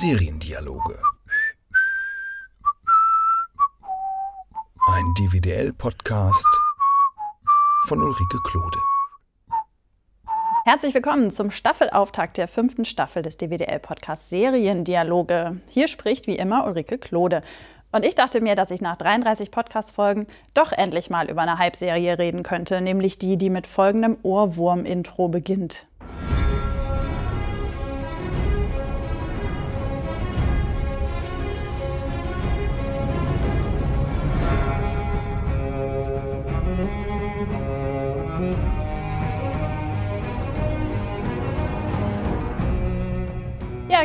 Seriendialoge. Ein DVDL-Podcast von Ulrike Klode. Herzlich willkommen zum Staffelauftakt der fünften Staffel des DWDL-Podcasts Seriendialoge. Hier spricht wie immer Ulrike Klode. Und ich dachte mir, dass ich nach 33 Podcast-Folgen doch endlich mal über eine Halbserie reden könnte, nämlich die, die mit folgendem Ohrwurm-Intro beginnt.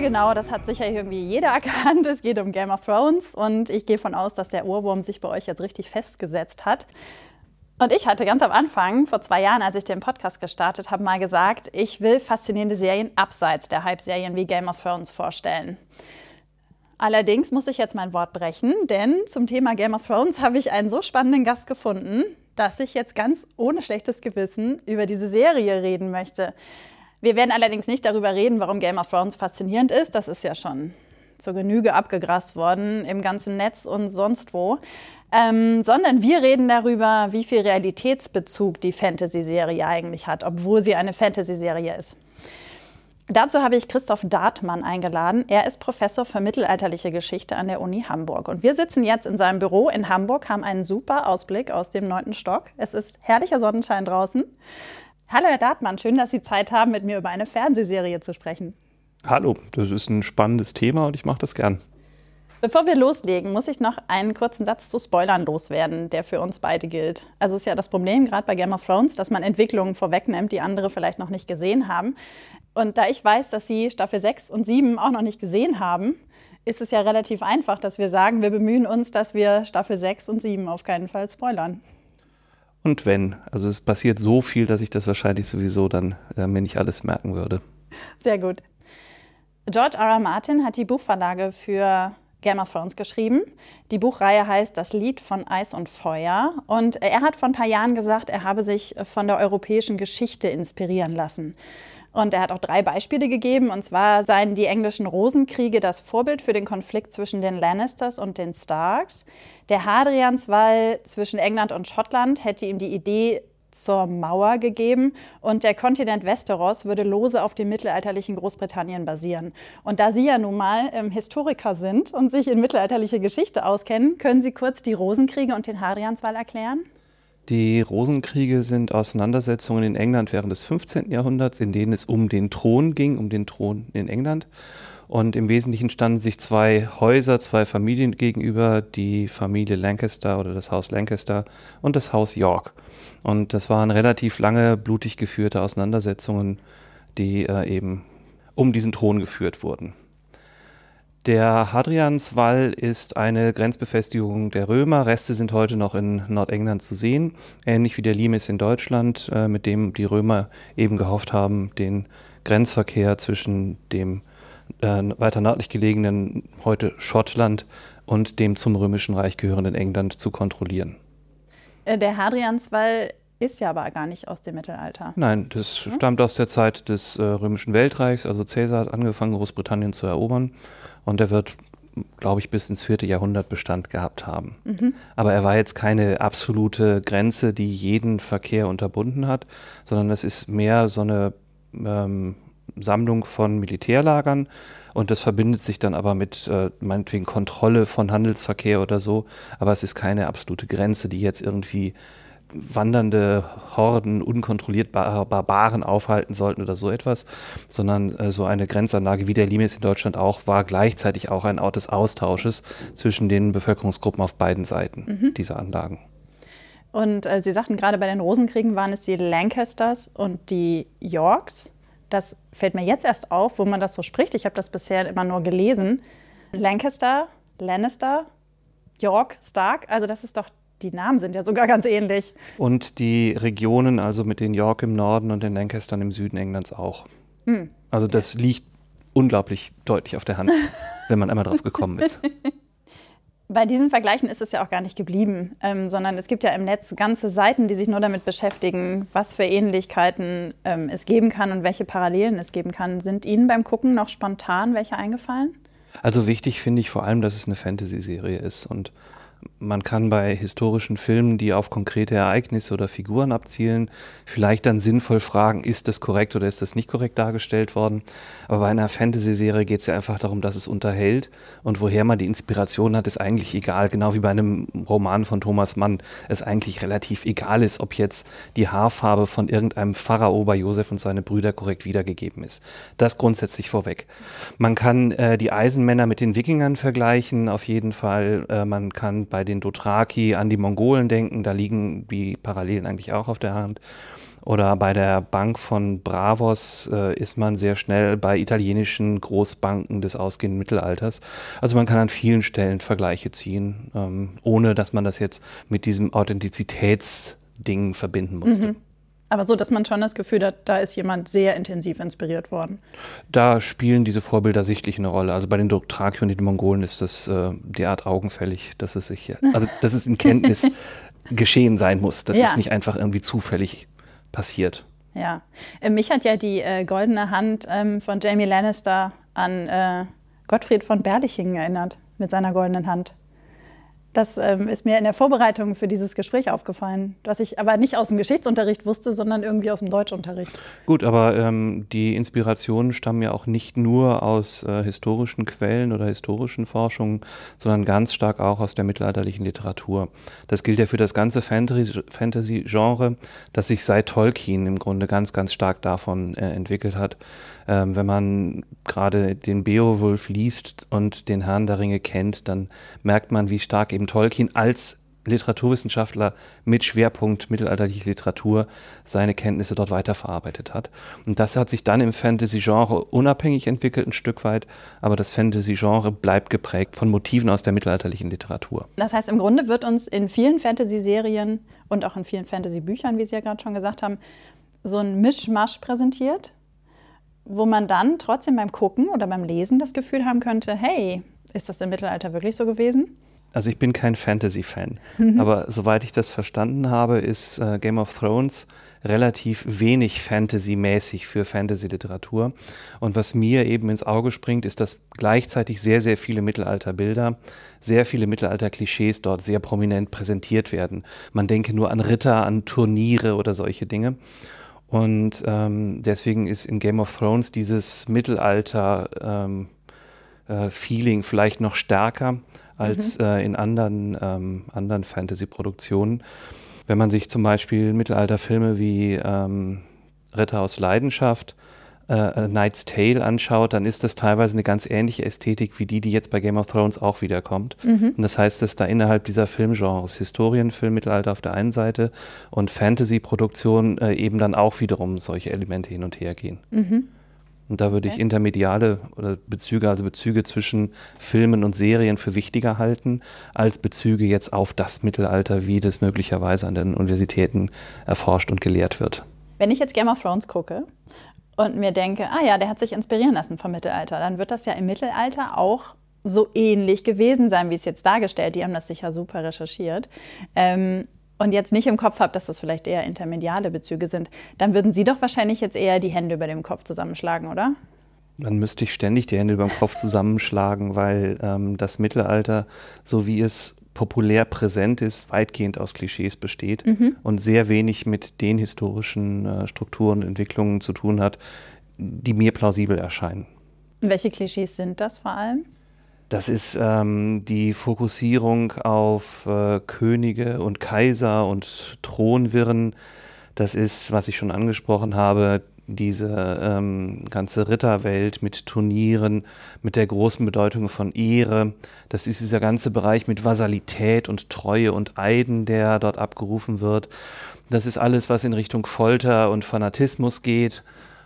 Genau, das hat sicher irgendwie jeder erkannt. Es geht um Game of Thrones und ich gehe von aus, dass der Ohrwurm sich bei euch jetzt richtig festgesetzt hat. Und ich hatte ganz am Anfang, vor zwei Jahren, als ich den Podcast gestartet habe, mal gesagt, ich will faszinierende Serien abseits der Hype-Serien wie Game of Thrones vorstellen. Allerdings muss ich jetzt mein Wort brechen, denn zum Thema Game of Thrones habe ich einen so spannenden Gast gefunden, dass ich jetzt ganz ohne schlechtes Gewissen über diese Serie reden möchte. Wir werden allerdings nicht darüber reden, warum Game of Thrones faszinierend ist. Das ist ja schon zur Genüge abgegrast worden im ganzen Netz und sonst wo. Ähm, sondern wir reden darüber, wie viel Realitätsbezug die Fantasy-Serie eigentlich hat, obwohl sie eine Fantasy-Serie ist. Dazu habe ich Christoph Dartmann eingeladen. Er ist Professor für mittelalterliche Geschichte an der Uni Hamburg. Und wir sitzen jetzt in seinem Büro in Hamburg, haben einen super Ausblick aus dem neunten Stock. Es ist herrlicher Sonnenschein draußen. Hallo Herr Dartmann, schön, dass Sie Zeit haben, mit mir über eine Fernsehserie zu sprechen. Hallo, das ist ein spannendes Thema und ich mache das gern. Bevor wir loslegen, muss ich noch einen kurzen Satz zu Spoilern loswerden, der für uns beide gilt. Also ist ja das Problem gerade bei Game of Thrones, dass man Entwicklungen vorwegnimmt, die andere vielleicht noch nicht gesehen haben. Und da ich weiß, dass Sie Staffel 6 und 7 auch noch nicht gesehen haben, ist es ja relativ einfach, dass wir sagen, wir bemühen uns, dass wir Staffel 6 und 7 auf keinen Fall spoilern und wenn. Also es passiert so viel, dass ich das wahrscheinlich sowieso dann äh, mir nicht alles merken würde. Sehr gut. George R. R. Martin hat die Buchverlage für Game of Thrones geschrieben. Die Buchreihe heißt Das Lied von Eis und Feuer. Und er hat vor ein paar Jahren gesagt, er habe sich von der europäischen Geschichte inspirieren lassen. Und er hat auch drei Beispiele gegeben. Und zwar seien die englischen Rosenkriege das Vorbild für den Konflikt zwischen den Lannisters und den Starks. Der Hadrianswall zwischen England und Schottland hätte ihm die Idee zur Mauer gegeben und der Kontinent Westeros würde lose auf dem mittelalterlichen Großbritannien basieren. Und da Sie ja nun mal ähm, Historiker sind und sich in mittelalterliche Geschichte auskennen, können Sie kurz die Rosenkriege und den Hadrianswall erklären? Die Rosenkriege sind Auseinandersetzungen in England während des 15. Jahrhunderts, in denen es um den Thron ging, um den Thron in England. Und im Wesentlichen standen sich zwei Häuser, zwei Familien gegenüber, die Familie Lancaster oder das Haus Lancaster und das Haus York. Und das waren relativ lange blutig geführte Auseinandersetzungen, die äh, eben um diesen Thron geführt wurden. Der Hadrianswall ist eine Grenzbefestigung der Römer. Reste sind heute noch in Nordengland zu sehen, ähnlich wie der Limes in Deutschland, äh, mit dem die Römer eben gehofft haben, den Grenzverkehr zwischen dem äh, weiter nördlich gelegenen heute Schottland und dem zum Römischen Reich gehörenden England zu kontrollieren. Äh, der Hadrianswall ist ja aber gar nicht aus dem Mittelalter. Nein, das hm? stammt aus der Zeit des äh, Römischen Weltreichs. Also Caesar hat angefangen, Großbritannien zu erobern und er wird, glaube ich, bis ins vierte Jahrhundert Bestand gehabt haben. Mhm. Aber er war jetzt keine absolute Grenze, die jeden Verkehr unterbunden hat, sondern es ist mehr so eine ähm, Sammlung von Militärlagern und das verbindet sich dann aber mit äh, meinetwegen Kontrolle von Handelsverkehr oder so, aber es ist keine absolute Grenze, die jetzt irgendwie wandernde Horden unkontrolliert Barbaren aufhalten sollten oder so etwas, sondern äh, so eine Grenzanlage wie der Limes in Deutschland auch war gleichzeitig auch ein Ort des Austausches zwischen den Bevölkerungsgruppen auf beiden Seiten mhm. dieser Anlagen. Und äh, Sie sagten gerade bei den Rosenkriegen waren es die Lancasters und die Yorks. Das fällt mir jetzt erst auf, wo man das so spricht. Ich habe das bisher immer nur gelesen. Lancaster, Lannister, York, Stark. Also das ist doch die Namen sind ja sogar ganz ähnlich. Und die Regionen, also mit den York im Norden und den Lancastern im Süden Englands auch. Hm. Also das liegt unglaublich deutlich auf der Hand, wenn man einmal drauf gekommen ist. Bei diesen Vergleichen ist es ja auch gar nicht geblieben, ähm, sondern es gibt ja im Netz ganze Seiten, die sich nur damit beschäftigen, was für Ähnlichkeiten ähm, es geben kann und welche Parallelen es geben kann. Sind Ihnen beim Gucken noch spontan welche eingefallen? Also wichtig finde ich vor allem, dass es eine Fantasy-Serie ist und man kann bei historischen Filmen, die auf konkrete Ereignisse oder Figuren abzielen, vielleicht dann sinnvoll fragen, ist das korrekt oder ist das nicht korrekt dargestellt worden. Aber bei einer Fantasy-Serie geht es ja einfach darum, dass es unterhält und woher man die Inspiration hat, ist eigentlich egal. Genau wie bei einem Roman von Thomas Mann es eigentlich relativ egal ist, ob jetzt die Haarfarbe von irgendeinem Pharao bei Josef und seine Brüder korrekt wiedergegeben ist. Das grundsätzlich vorweg. Man kann äh, die Eisenmänner mit den Wikingern vergleichen, auf jeden Fall. Äh, man kann bei den Dothraki an die Mongolen denken, da liegen die Parallelen eigentlich auch auf der Hand. Oder bei der Bank von Bravos äh, ist man sehr schnell bei italienischen Großbanken des ausgehenden Mittelalters. Also man kann an vielen Stellen Vergleiche ziehen, ähm, ohne dass man das jetzt mit diesem Authentizitätsding verbinden musste. Mhm. Aber so, dass man schon das Gefühl hat, da ist jemand sehr intensiv inspiriert worden. Da spielen diese Vorbilder sichtlich eine Rolle. Also bei den Dothraki und den Mongolen ist das äh, derart augenfällig, dass es sich, also dass es in Kenntnis geschehen sein muss, dass ja. es nicht einfach irgendwie zufällig passiert. Ja, äh, mich hat ja die äh, goldene Hand ähm, von Jamie Lannister an äh, Gottfried von Berlichingen erinnert mit seiner goldenen Hand. Das ähm, ist mir in der Vorbereitung für dieses Gespräch aufgefallen, was ich aber nicht aus dem Geschichtsunterricht wusste, sondern irgendwie aus dem Deutschunterricht. Gut, aber ähm, die Inspirationen stammen ja auch nicht nur aus äh, historischen Quellen oder historischen Forschungen, sondern ganz stark auch aus der mittelalterlichen Literatur. Das gilt ja für das ganze Fantasy-Genre, das sich seit Tolkien im Grunde ganz, ganz stark davon äh, entwickelt hat. Ähm, wenn man gerade den Beowulf liest und den Herrn der Ringe kennt, dann merkt man, wie stark eben Tolkien als Literaturwissenschaftler mit Schwerpunkt mittelalterliche Literatur seine Kenntnisse dort weiterverarbeitet hat. Und das hat sich dann im Fantasy-Genre unabhängig entwickelt, ein Stück weit, aber das Fantasy-Genre bleibt geprägt von Motiven aus der mittelalterlichen Literatur. Das heißt, im Grunde wird uns in vielen Fantasy-Serien und auch in vielen Fantasy-Büchern, wie Sie ja gerade schon gesagt haben, so ein Mischmasch präsentiert wo man dann trotzdem beim Gucken oder beim Lesen das Gefühl haben könnte, hey, ist das im Mittelalter wirklich so gewesen? Also ich bin kein Fantasy-Fan, mhm. aber soweit ich das verstanden habe, ist äh, Game of Thrones relativ wenig Fantasy-mäßig für Fantasy-Literatur. Und was mir eben ins Auge springt, ist, dass gleichzeitig sehr, sehr viele Mittelalter-Bilder, sehr viele Mittelalter-Klischees dort sehr prominent präsentiert werden. Man denke nur an Ritter, an Turniere oder solche Dinge. Und ähm, deswegen ist in Game of Thrones dieses Mittelalter-Feeling ähm, äh, vielleicht noch stärker als mhm. äh, in anderen, ähm, anderen Fantasy-Produktionen. Wenn man sich zum Beispiel Mittelalterfilme wie ähm, Ritter aus Leidenschaft äh, Knight's Tale anschaut, dann ist das teilweise eine ganz ähnliche Ästhetik wie die, die jetzt bei Game of Thrones auch wiederkommt. Mhm. Und das heißt, dass da innerhalb dieser Filmgenres, Historienfilm, Mittelalter auf der einen Seite und Fantasy-Produktion äh, eben dann auch wiederum solche Elemente hin und her gehen. Mhm. Und da würde ich intermediale oder Bezüge, also Bezüge zwischen Filmen und Serien für wichtiger halten, als Bezüge jetzt auf das Mittelalter, wie das möglicherweise an den Universitäten erforscht und gelehrt wird. Wenn ich jetzt Game of Thrones gucke, und mir denke, ah ja, der hat sich inspirieren lassen vom Mittelalter, dann wird das ja im Mittelalter auch so ähnlich gewesen sein, wie es jetzt dargestellt. Die haben das sicher super recherchiert. Ähm, und jetzt nicht im Kopf habe, dass das vielleicht eher intermediale Bezüge sind, dann würden Sie doch wahrscheinlich jetzt eher die Hände über dem Kopf zusammenschlagen, oder? Dann müsste ich ständig die Hände über dem Kopf zusammenschlagen, weil ähm, das Mittelalter, so wie es populär präsent ist, weitgehend aus Klischees besteht mhm. und sehr wenig mit den historischen äh, Strukturen und Entwicklungen zu tun hat, die mir plausibel erscheinen. Welche Klischees sind das vor allem? Das ist ähm, die Fokussierung auf äh, Könige und Kaiser und Thronwirren. Das ist, was ich schon angesprochen habe, diese ähm, ganze Ritterwelt mit Turnieren, mit der großen Bedeutung von Ehre. Das ist dieser ganze Bereich mit Vasalität und Treue und Eiden, der dort abgerufen wird. Das ist alles, was in Richtung Folter und Fanatismus geht.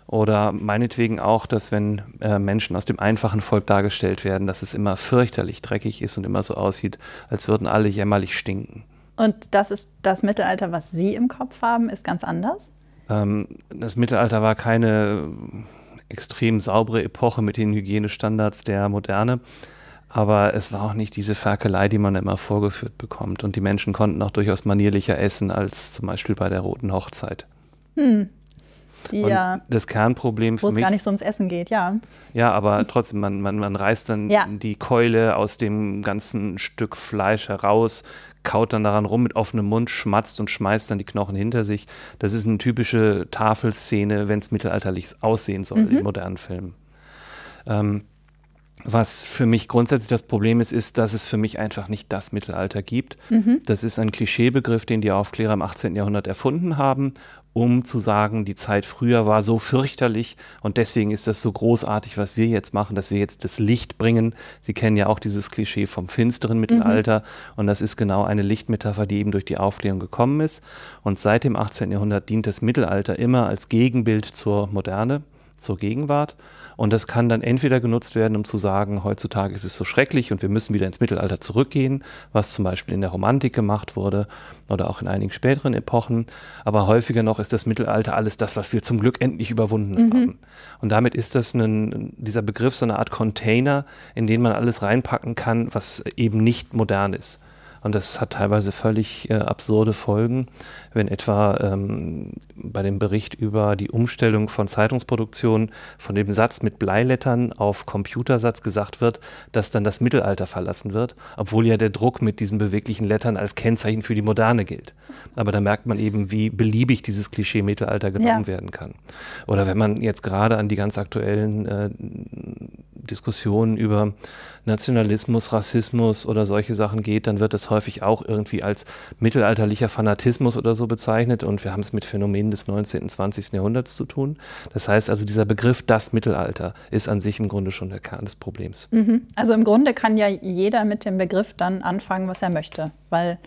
Oder meinetwegen auch, dass wenn äh, Menschen aus dem einfachen Volk dargestellt werden, dass es immer fürchterlich dreckig ist und immer so aussieht, als würden alle jämmerlich stinken. Und das ist das Mittelalter, was Sie im Kopf haben, ist ganz anders? Ähm, das Mittelalter war keine extrem saubere Epoche mit den Hygienestandards der Moderne. Aber es war auch nicht diese Ferkelei, die man immer vorgeführt bekommt. Und die Menschen konnten auch durchaus manierlicher essen als zum Beispiel bei der Roten Hochzeit. Hm. Die Und ja, das Kernproblem wo für es mich gar nicht so ums Essen geht, ja. Ja, aber trotzdem, man, man, man reißt dann Ja. die Keule aus dem ganzen Stück Fleisch heraus, kaut dann daran rum mit offenem Mund, schmatzt und schmeißt dann die Knochen hinter sich. Das ist eine typische Tafelszene, wenn es mittelalterlich aussehen soll in modernen Filmen. Ähm, was für mich grundsätzlich das Problem ist, ist, dass es für mich einfach nicht das Mittelalter gibt. Das ist ein Klischeebegriff, den die Aufklärer im 18. Jahrhundert erfunden haben, um zu sagen, die Zeit früher war so fürchterlich und deswegen ist das so großartig, was wir jetzt machen, dass wir jetzt das Licht bringen. Sie kennen ja auch dieses Klischee vom finsteren Mittelalter und das ist genau eine Lichtmetapher, die eben durch die Aufklärung gekommen ist. Und seit dem 18. Jahrhundert dient das Mittelalter immer als Gegenbild zur Moderne zur Gegenwart. Und das kann dann entweder genutzt werden, um zu sagen, heutzutage ist es so schrecklich und wir müssen wieder ins Mittelalter zurückgehen, was zum Beispiel in der Romantik gemacht wurde oder auch in einigen späteren Epochen. Aber häufiger noch ist das Mittelalter alles das, was wir zum Glück endlich überwunden haben. Und damit ist das ein, dieser Begriff so eine Art Container, in den man alles reinpacken kann, was eben nicht modern ist. Und das hat teilweise völlig äh, absurde Folgen, wenn etwa ähm, bei dem Bericht über die Umstellung von Zeitungsproduktion von dem Satz mit Bleilettern auf Computersatz gesagt wird, dass dann das Mittelalter verlassen wird, obwohl ja der Druck mit diesen beweglichen Lettern als Kennzeichen für die Moderne gilt. Aber da merkt man eben, wie beliebig dieses Klischee Mittelalter genommen Ja. werden kann. Oder wenn man jetzt gerade an die ganz aktuellen äh, Diskussionen über Nationalismus, Rassismus oder solche Sachen geht, dann wird das häufig auch irgendwie als mittelalterlicher Fanatismus oder so bezeichnet und wir haben es mit Phänomenen des 19. und 20. Jahrhunderts zu tun. Das heißt also, dieser Begriff das Mittelalter ist an sich im Grunde schon der Kern des Problems. Also im Grunde kann ja jeder mit dem Begriff dann anfangen, was er möchte, weil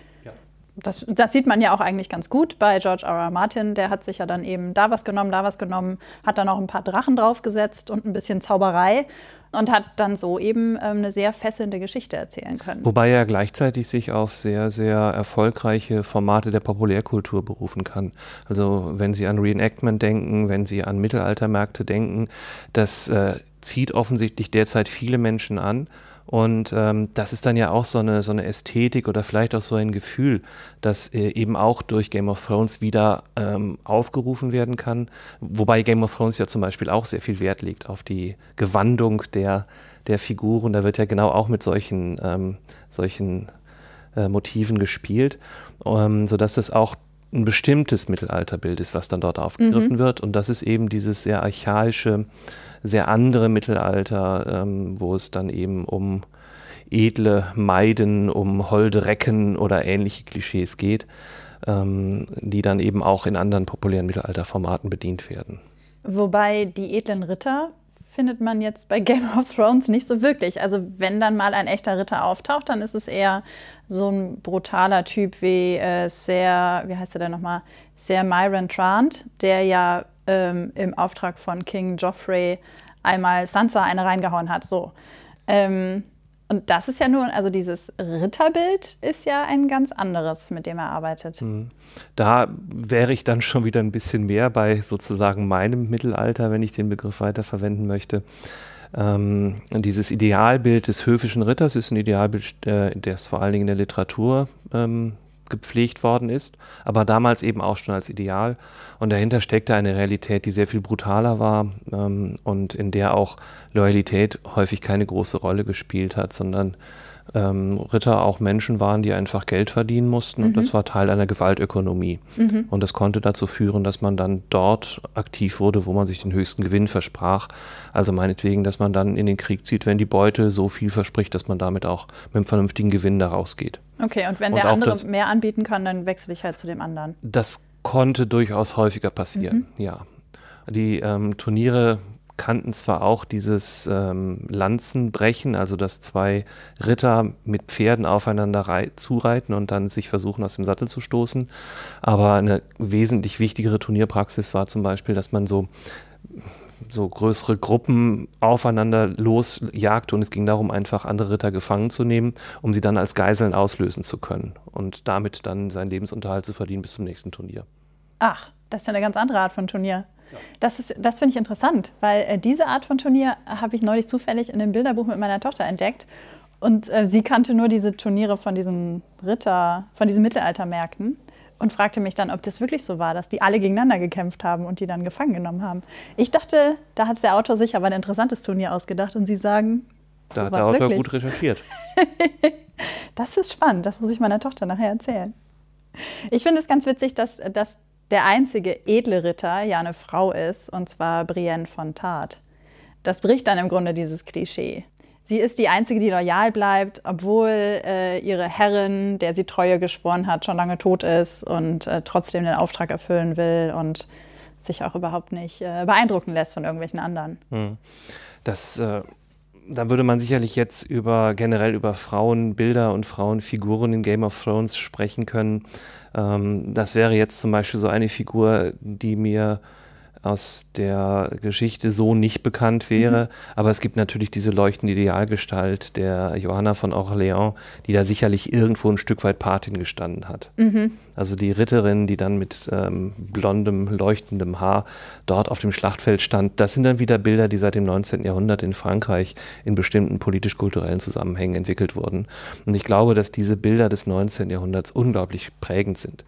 das, das sieht man ja auch eigentlich ganz gut bei George R. R. Martin. Der hat sich ja dann eben da was genommen, da was genommen, hat dann auch ein paar Drachen draufgesetzt und ein bisschen Zauberei und hat dann so eben ähm, eine sehr fesselnde Geschichte erzählen können. Wobei er gleichzeitig sich auf sehr, sehr erfolgreiche Formate der Populärkultur berufen kann. Also wenn Sie an Reenactment denken, wenn Sie an Mittelaltermärkte denken, das äh, zieht offensichtlich derzeit viele Menschen an. Und ähm, das ist dann ja auch so eine, so eine Ästhetik oder vielleicht auch so ein Gefühl, das äh, eben auch durch Game of Thrones wieder ähm, aufgerufen werden kann. Wobei Game of Thrones ja zum Beispiel auch sehr viel Wert legt auf die Gewandung der, der Figuren. Da wird ja genau auch mit solchen, ähm, solchen äh, Motiven gespielt, ähm, sodass das auch ein bestimmtes Mittelalterbild ist, was dann dort aufgegriffen wird. Und das ist eben dieses sehr archaische, sehr andere Mittelalter, ähm, wo es dann eben um edle Maiden, um holde Recken oder ähnliche Klischees geht, ähm, die dann eben auch in anderen populären Mittelalterformaten bedient werden. Wobei die edlen Ritter findet man jetzt bei Game of Thrones nicht so wirklich. Also wenn dann mal ein echter Ritter auftaucht, dann ist es eher so ein brutaler Typ wie äh, Ser, wie heißt er denn nochmal, Ser Myron Trant, der ja ähm, im Auftrag von King Joffrey einmal Sansa eine reingehauen hat. So. Ähm, und das ist ja nur, also dieses Ritterbild ist ja ein ganz anderes, mit dem er arbeitet. Da wäre ich dann schon wieder ein bisschen mehr bei sozusagen meinem Mittelalter, wenn ich den Begriff weiterverwenden möchte. Ähm, dieses Idealbild des höfischen Ritters ist ein Idealbild, äh, das vor allen Dingen in der Literatur ähm, gepflegt worden ist, aber damals eben auch schon als Ideal. Und dahinter steckte eine Realität, die sehr viel brutaler war ähm, und in der auch Loyalität häufig keine große Rolle gespielt hat, sondern ähm, Ritter auch Menschen waren, die einfach Geld verdienen mussten und das war Teil einer Gewaltökonomie. Und das konnte dazu führen, dass man dann dort aktiv wurde, wo man sich den höchsten Gewinn versprach. Also meinetwegen, dass man dann in den Krieg zieht, wenn die Beute so viel verspricht, dass man damit auch mit einem vernünftigen Gewinn da rausgeht. Okay, und wenn Und der andere das- mehr anbieten kann, dann wechsle ich halt zu dem anderen. Das konnte durchaus häufiger passieren, ja. Die ähm, Turniere kannten zwar auch dieses ähm, Lanzenbrechen, also dass zwei Ritter mit Pferden aufeinander rei- zureiten und dann sich versuchen, aus dem Sattel zu stoßen. Aber eine wesentlich wichtigere Turnierpraxis war zum Beispiel, dass man so so größere Gruppen aufeinander losjagte und es ging darum, einfach andere Ritter gefangen zu nehmen, um sie dann als Geiseln auslösen zu können und damit dann seinen Lebensunterhalt zu verdienen bis zum nächsten Turnier. Ach, das ist ja eine ganz andere Art von Turnier. Das, ist- das finde ich interessant, weil äh, diese Art von Turnier habe ich neulich zufällig in einem Bilderbuch mit meiner Tochter entdeckt. Und äh, sie kannte nur diese Turniere von diesen Ritter, von diesen Mittelaltermärkten. und fragte mich dann, ob das wirklich so war, dass die alle gegeneinander gekämpft haben und die dann gefangen genommen haben. Ich dachte, da hat der Autor sich aber ein interessantes Turnier ausgedacht und Sie sagen, da so hat der Autor wirklich. gut recherchiert. das ist spannend, das muss ich meiner Tochter nachher erzählen. Ich finde es ganz witzig, dass, dass der einzige edle Ritter ja eine Frau ist, und zwar Brienne von Tart. Das bricht dann im Grunde dieses Klischee. Sie ist die Einzige, die loyal bleibt, obwohl äh, ihre Herrin, der sie Treue geschworen hat, schon lange tot ist und äh, trotzdem den Auftrag erfüllen will und sich auch überhaupt nicht äh, beeindrucken lässt von irgendwelchen anderen. Hm. Das, äh, da würde man sicherlich jetzt über generell über Frauenbilder und Frauenfiguren in Game of Thrones sprechen können. Ähm, das wäre jetzt zum Beispiel so eine Figur, die mir aus der Geschichte so nicht bekannt wäre. Mhm. Aber es gibt natürlich diese leuchtende Idealgestalt der Johanna von Orléans, die da sicherlich irgendwo ein Stück weit Patin gestanden hat. Mhm. Also die Ritterin, die dann mit ähm, blondem, leuchtendem Haar dort auf dem Schlachtfeld stand, das sind dann wieder Bilder, die seit dem 19. Jahrhundert in Frankreich in bestimmten politisch-kulturellen Zusammenhängen entwickelt wurden. Und ich glaube, dass diese Bilder des 19. Jahrhunderts unglaublich prägend sind.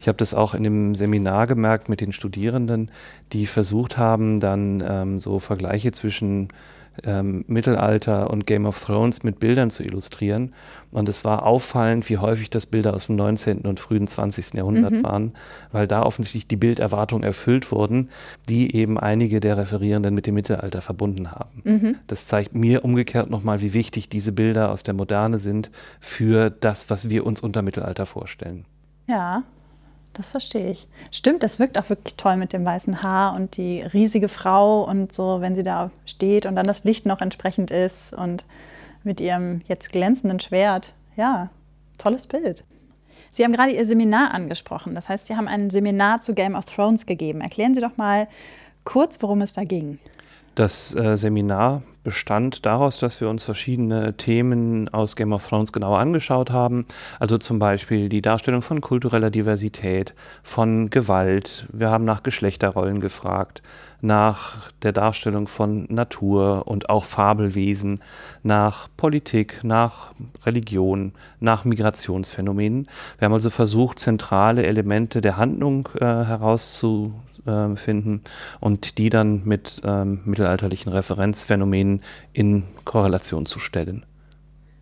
Ich habe das auch in dem Seminar gemerkt mit den Studierenden, die versucht haben, dann ähm, so Vergleiche zwischen ähm, Mittelalter und Game of Thrones mit Bildern zu illustrieren. Und es war auffallend, wie häufig das Bilder aus dem 19. und frühen 20. Jahrhundert mhm. waren, weil da offensichtlich die Bilderwartungen erfüllt wurden, die eben einige der Referierenden mit dem Mittelalter verbunden haben. Mhm. Das zeigt mir umgekehrt nochmal, wie wichtig diese Bilder aus der Moderne sind für das, was wir uns unter Mittelalter vorstellen. Ja, das verstehe ich. Stimmt, das wirkt auch wirklich toll mit dem weißen Haar und die riesige Frau und so, wenn sie da steht und dann das Licht noch entsprechend ist und mit ihrem jetzt glänzenden Schwert. Ja, tolles Bild. Sie haben gerade Ihr Seminar angesprochen. Das heißt, Sie haben ein Seminar zu Game of Thrones gegeben. Erklären Sie doch mal kurz, worum es da ging. Das äh, Seminar bestand daraus, dass wir uns verschiedene Themen aus Game of Thrones genauer angeschaut haben. Also zum Beispiel die Darstellung von kultureller Diversität, von Gewalt. Wir haben nach Geschlechterrollen gefragt, nach der Darstellung von Natur und auch Fabelwesen, nach Politik, nach Religion, nach Migrationsphänomenen. Wir haben also versucht, zentrale Elemente der Handlung äh, herauszufinden äh, finden und die dann mit ähm, mittelalterlichen Referenzphänomenen in Korrelation zu stellen.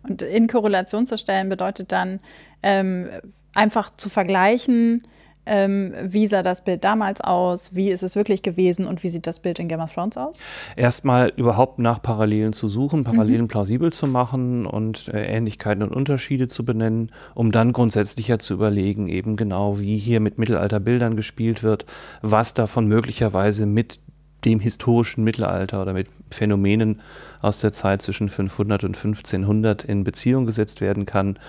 Und in Korrelation zu stellen bedeutet dann ähm, einfach zu vergleichen, ähm, wie sah das Bild damals aus? Wie ist es wirklich gewesen? Und wie sieht das Bild in Game of Thrones aus? Erstmal überhaupt nach Parallelen zu suchen, Parallelen mhm. plausibel zu machen und äh, Ähnlichkeiten und Unterschiede zu benennen, um dann grundsätzlicher zu überlegen, eben genau wie hier mit Mittelalterbildern gespielt wird, was davon möglicherweise mit dem historischen Mittelalter oder mit Phänomenen aus der Zeit zwischen 500 und 1500 in Beziehung gesetzt werden kann.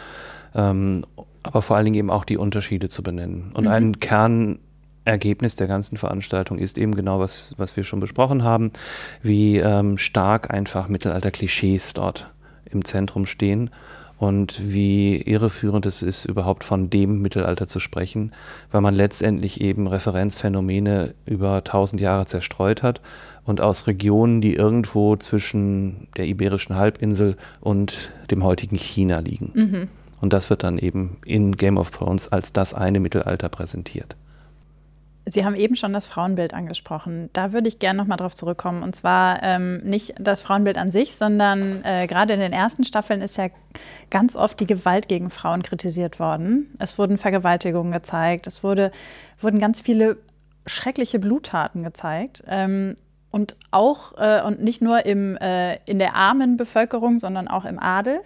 Aber vor allen Dingen eben auch die Unterschiede zu benennen. Und mhm. ein Kernergebnis der ganzen Veranstaltung ist eben genau, was, was wir schon besprochen haben, wie ähm, stark einfach Mittelalter-Klischees dort im Zentrum stehen und wie irreführend es ist, überhaupt von dem Mittelalter zu sprechen, weil man letztendlich eben Referenzphänomene über tausend Jahre zerstreut hat und aus Regionen, die irgendwo zwischen der iberischen Halbinsel und dem heutigen China liegen. Mhm. Und das wird dann eben in Game of Thrones als das eine Mittelalter präsentiert. Sie haben eben schon das Frauenbild angesprochen. Da würde ich gerne nochmal drauf zurückkommen. Und zwar ähm, nicht das Frauenbild an sich, sondern äh, gerade in den ersten Staffeln ist ja ganz oft die Gewalt gegen Frauen kritisiert worden. Es wurden Vergewaltigungen gezeigt, es wurde, wurden ganz viele schreckliche Bluttaten gezeigt. Ähm, und auch, äh, und nicht nur im, äh, in der armen Bevölkerung, sondern auch im Adel.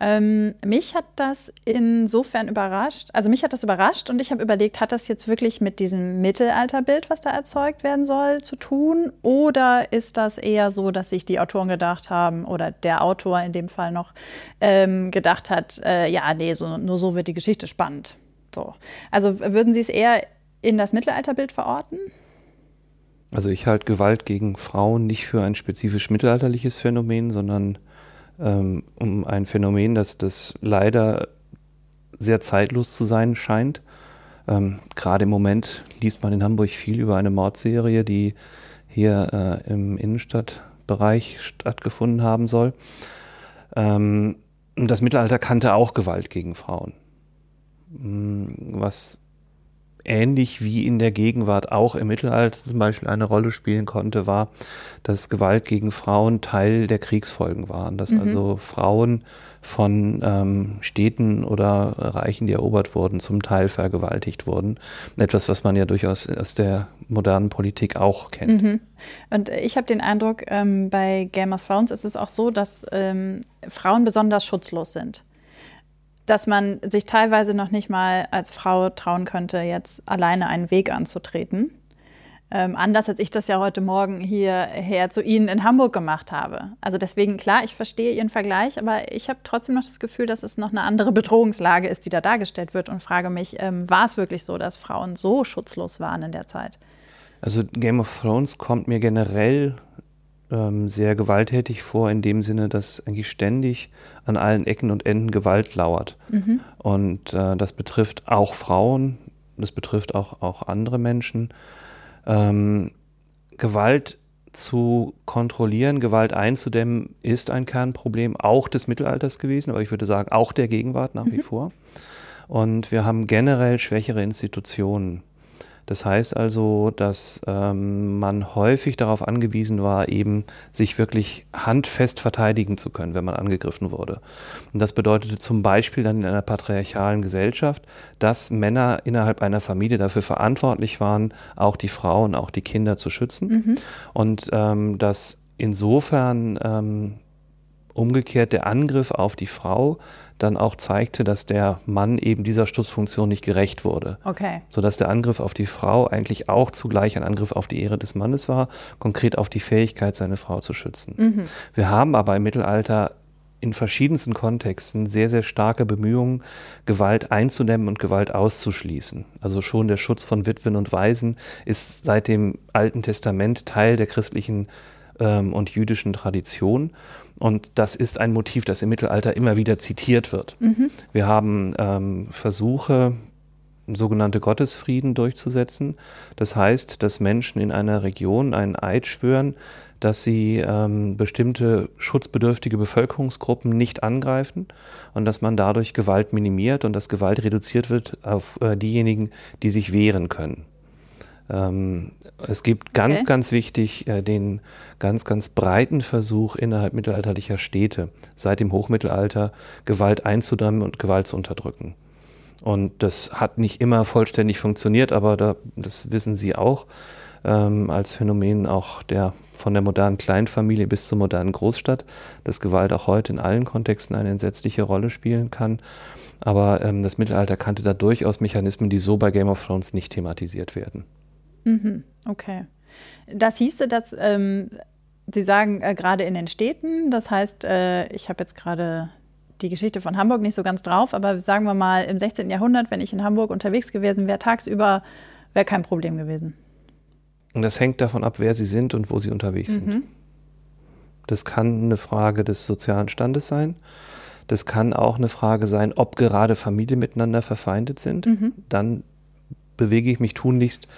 Ähm, mich hat das insofern überrascht, also mich hat das überrascht und ich habe überlegt, hat das jetzt wirklich mit diesem Mittelalterbild, was da erzeugt werden soll, zu tun? Oder ist das eher so, dass sich die Autoren gedacht haben, oder der Autor in dem Fall noch, ähm, gedacht hat, äh, ja, nee, so, nur so wird die Geschichte spannend. So. Also würden Sie es eher in das Mittelalterbild verorten? Also ich halte Gewalt gegen Frauen nicht für ein spezifisch mittelalterliches Phänomen, sondern ähm, um ein Phänomen, das, das leider sehr zeitlos zu sein scheint. Ähm, Gerade im Moment liest man in Hamburg viel über eine Mordserie, die hier äh, im Innenstadtbereich stattgefunden haben soll. Ähm, das Mittelalter kannte auch Gewalt gegen Frauen. Mm, was ähnlich wie in der Gegenwart auch im Mittelalter zum Beispiel eine Rolle spielen konnte, war, dass Gewalt gegen Frauen Teil der Kriegsfolgen waren. Dass mhm. also Frauen von ähm, Städten oder Reichen, die erobert wurden, zum Teil vergewaltigt wurden. Etwas, was man ja durchaus aus der modernen Politik auch kennt. Mhm. Und ich habe den Eindruck, ähm, bei Game of Thrones ist es auch so, dass ähm, Frauen besonders schutzlos sind dass man sich teilweise noch nicht mal als Frau trauen könnte, jetzt alleine einen Weg anzutreten. Ähm, anders als ich das ja heute Morgen hierher zu Ihnen in Hamburg gemacht habe. Also deswegen, klar, ich verstehe Ihren Vergleich, aber ich habe trotzdem noch das Gefühl, dass es noch eine andere Bedrohungslage ist, die da dargestellt wird und frage mich, ähm, war es wirklich so, dass Frauen so schutzlos waren in der Zeit? Also Game of Thrones kommt mir generell ähm, sehr gewalttätig vor, in dem Sinne, dass eigentlich ständig an allen Ecken und Enden Gewalt lauert. Mhm. Und äh, das betrifft auch Frauen, das betrifft auch, auch andere Menschen. Ähm, Gewalt zu kontrollieren, Gewalt einzudämmen, ist ein Kernproblem auch des Mittelalters gewesen, aber ich würde sagen auch der Gegenwart nach mhm. wie vor. Und wir haben generell schwächere Institutionen. Das heißt also, dass ähm, man häufig darauf angewiesen war, eben sich wirklich handfest verteidigen zu können, wenn man angegriffen wurde. Und das bedeutete zum Beispiel dann in einer patriarchalen Gesellschaft, dass Männer innerhalb einer Familie dafür verantwortlich waren, auch die Frauen, auch die Kinder zu schützen. Mhm. Und ähm, dass insofern ähm, umgekehrt der Angriff auf die Frau dann auch zeigte, dass der Mann eben dieser Schutzfunktion nicht gerecht wurde. Okay. Sodass der Angriff auf die Frau eigentlich auch zugleich ein Angriff auf die Ehre des Mannes war, konkret auf die Fähigkeit, seine Frau zu schützen. Mhm. Wir haben aber im Mittelalter in verschiedensten Kontexten sehr, sehr starke Bemühungen, Gewalt einzudämmen und Gewalt auszuschließen. Also schon der Schutz von Witwen und Waisen ist seit dem Alten Testament Teil der christlichen ähm, und jüdischen Tradition. Und das ist ein Motiv, das im Mittelalter immer wieder zitiert wird. Mhm. Wir haben ähm, Versuche, sogenannte Gottesfrieden durchzusetzen. Das heißt, dass Menschen in einer Region einen Eid schwören, dass sie ähm, bestimmte schutzbedürftige Bevölkerungsgruppen nicht angreifen und dass man dadurch Gewalt minimiert und dass Gewalt reduziert wird auf äh, diejenigen, die sich wehren können. Ähm, es gibt ganz, okay. ganz wichtig äh, den ganz, ganz breiten Versuch innerhalb mittelalterlicher Städte seit dem Hochmittelalter Gewalt einzudämmen und Gewalt zu unterdrücken. Und das hat nicht immer vollständig funktioniert, aber da, das wissen Sie auch ähm, als Phänomen auch der von der modernen Kleinfamilie bis zur modernen Großstadt, dass Gewalt auch heute in allen Kontexten eine entsetzliche Rolle spielen kann. Aber ähm, das Mittelalter kannte da durchaus Mechanismen, die so bei Game of Thrones nicht thematisiert werden. Mhm, okay. Das hieße, dass ähm, Sie sagen äh, gerade in den Städten, das heißt, äh, ich habe jetzt gerade die Geschichte von Hamburg nicht so ganz drauf, aber sagen wir mal im 16. Jahrhundert, wenn ich in Hamburg unterwegs gewesen wäre, tagsüber wäre kein Problem gewesen. Und das hängt davon ab, wer Sie sind und wo Sie unterwegs mhm. sind. Das kann eine Frage des sozialen Standes sein. Das kann auch eine Frage sein, ob gerade Familien miteinander verfeindet sind. Mhm. Dann bewege ich mich tunlichst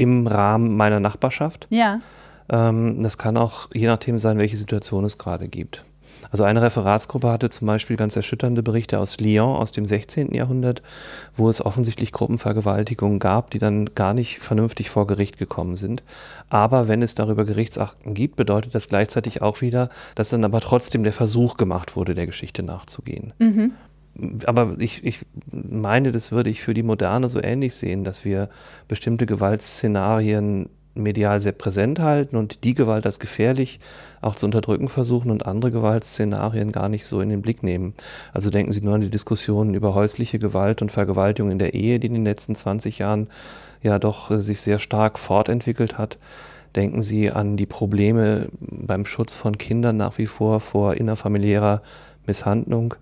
im Rahmen meiner Nachbarschaft. Ja. Ähm, das kann auch je nachdem sein, welche Situation es gerade gibt. Also eine Referatsgruppe hatte zum Beispiel ganz erschütternde Berichte aus Lyon aus dem 16. Jahrhundert, wo es offensichtlich Gruppenvergewaltigungen gab, die dann gar nicht vernünftig vor Gericht gekommen sind. Aber wenn es darüber Gerichtsakten gibt, bedeutet das gleichzeitig auch wieder, dass dann aber trotzdem der Versuch gemacht wurde, der Geschichte nachzugehen. Mhm aber ich, ich meine, das würde ich für die Moderne so ähnlich sehen, dass wir bestimmte Gewaltszenarien medial sehr präsent halten und die Gewalt als gefährlich auch zu unterdrücken versuchen und andere Gewaltszenarien gar nicht so in den Blick nehmen. Also denken Sie nur an die Diskussionen über häusliche Gewalt und Vergewaltigung in der Ehe, die in den letzten 20 Jahren ja doch äh, sich sehr stark fortentwickelt hat. Denken Sie an die Probleme beim Schutz von Kindern nach wie vor vor innerfamiliärer Misshandlung.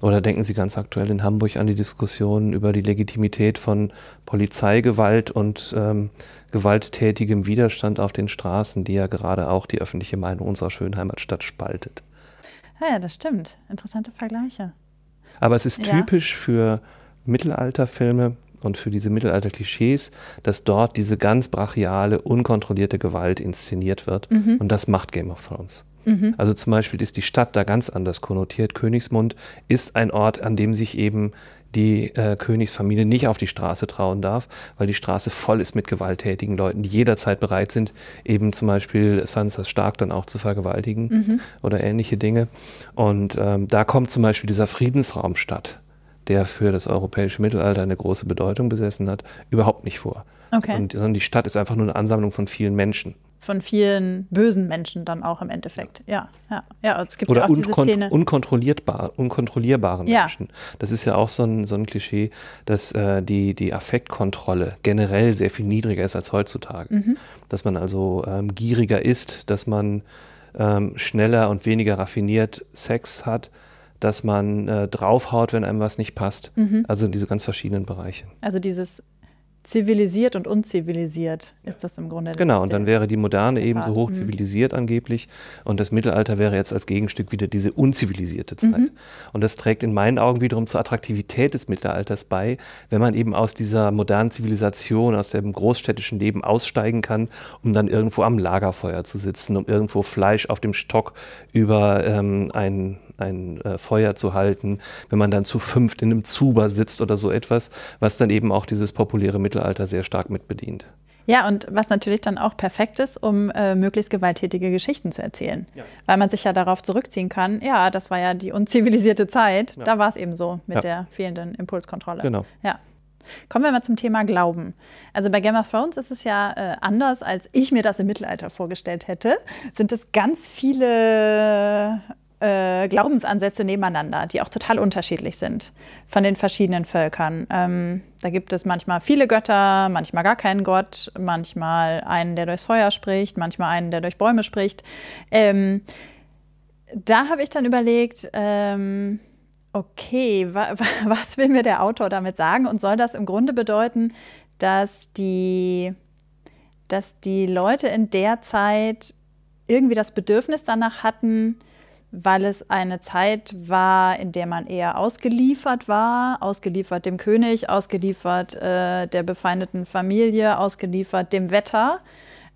Oder denken Sie ganz aktuell in Hamburg an die Diskussion über die Legitimität von Polizeigewalt und ähm, gewalttätigem Widerstand auf den Straßen, die ja gerade auch die öffentliche Meinung unserer schönen Heimatstadt spaltet. Ja, ja das stimmt. Interessante Vergleiche. Aber es ist typisch ja. für Mittelalterfilme und für diese Mittelalter-Klischees, dass dort diese ganz brachiale, unkontrollierte Gewalt inszeniert wird. Mhm. Und das macht Game of Thrones. Mhm. Also zum Beispiel ist die Stadt da ganz anders konnotiert. Königsmund ist ein Ort, an dem sich eben die äh, Königsfamilie nicht auf die Straße trauen darf, weil die Straße voll ist mit gewalttätigen Leuten, die jederzeit bereit sind, eben zum Beispiel Sansa Stark dann auch zu vergewaltigen mhm. oder ähnliche Dinge. Und ähm, da kommt zum Beispiel dieser Friedensraum statt, der für das europäische Mittelalter eine große Bedeutung besessen hat, überhaupt nicht vor. Okay. Und, sondern die Stadt ist einfach nur eine Ansammlung von vielen Menschen von vielen bösen Menschen dann auch im Endeffekt. Ja, ja, ja. Es gibt Oder ja auch diese Szene. unkontrollierbar, unkontrollierbaren ja. Menschen. Das ist ja auch so ein, so ein Klischee, dass äh, die, die Affektkontrolle generell sehr viel niedriger ist als heutzutage. Mhm. Dass man also ähm, gieriger ist, dass man ähm, schneller und weniger raffiniert Sex hat, dass man äh, draufhaut, wenn einem was nicht passt. Mhm. Also diese ganz verschiedenen Bereiche. Also dieses zivilisiert und unzivilisiert ist das im Grunde. Genau, und dann wäre die Moderne ebenso hoch mhm. zivilisiert mhm. angeblich und das Mittelalter wäre jetzt als Gegenstück wieder diese unzivilisierte Zeit. Mhm. Und das trägt in meinen Augen wiederum zur Attraktivität des Mittelalters bei, wenn man eben aus dieser modernen Zivilisation, aus dem großstädtischen Leben aussteigen kann, um dann irgendwo am Lagerfeuer zu sitzen, um irgendwo Fleisch auf dem Stock über ähm, ein ein äh, Feuer zu halten, wenn man dann zu fünft in einem Zuber sitzt oder so etwas, was dann eben auch dieses populäre Mittelalter sehr stark mitbedient. Ja, und was natürlich dann auch perfekt ist, um äh, möglichst gewalttätige Geschichten zu erzählen. Ja. Weil man sich ja darauf zurückziehen kann, ja, das war ja die unzivilisierte Zeit, ja. da war es eben so mit ja. der fehlenden Impulskontrolle. Genau. Ja. Kommen wir mal zum Thema Glauben. Also bei Game of Thrones ist es ja äh, anders, als ich mir das im Mittelalter vorgestellt hätte. Sind es ganz viele äh, Glaubensansätze nebeneinander, die auch total unterschiedlich sind von den verschiedenen Völkern. Ähm, da gibt es manchmal viele Götter, manchmal gar keinen Gott, manchmal einen, der durchs Feuer spricht, manchmal einen, der durch Bäume spricht. Ähm, da habe ich dann überlegt, ähm, okay, wa was will mir der Autor damit sagen? Und soll das im Grunde bedeuten, dass die, dass die Leute in der Zeit irgendwie das Bedürfnis danach hatten, weil es eine Zeit war, in der man eher ausgeliefert war, ausgeliefert dem König, ausgeliefert äh, der befeindeten Familie, ausgeliefert dem Wetter,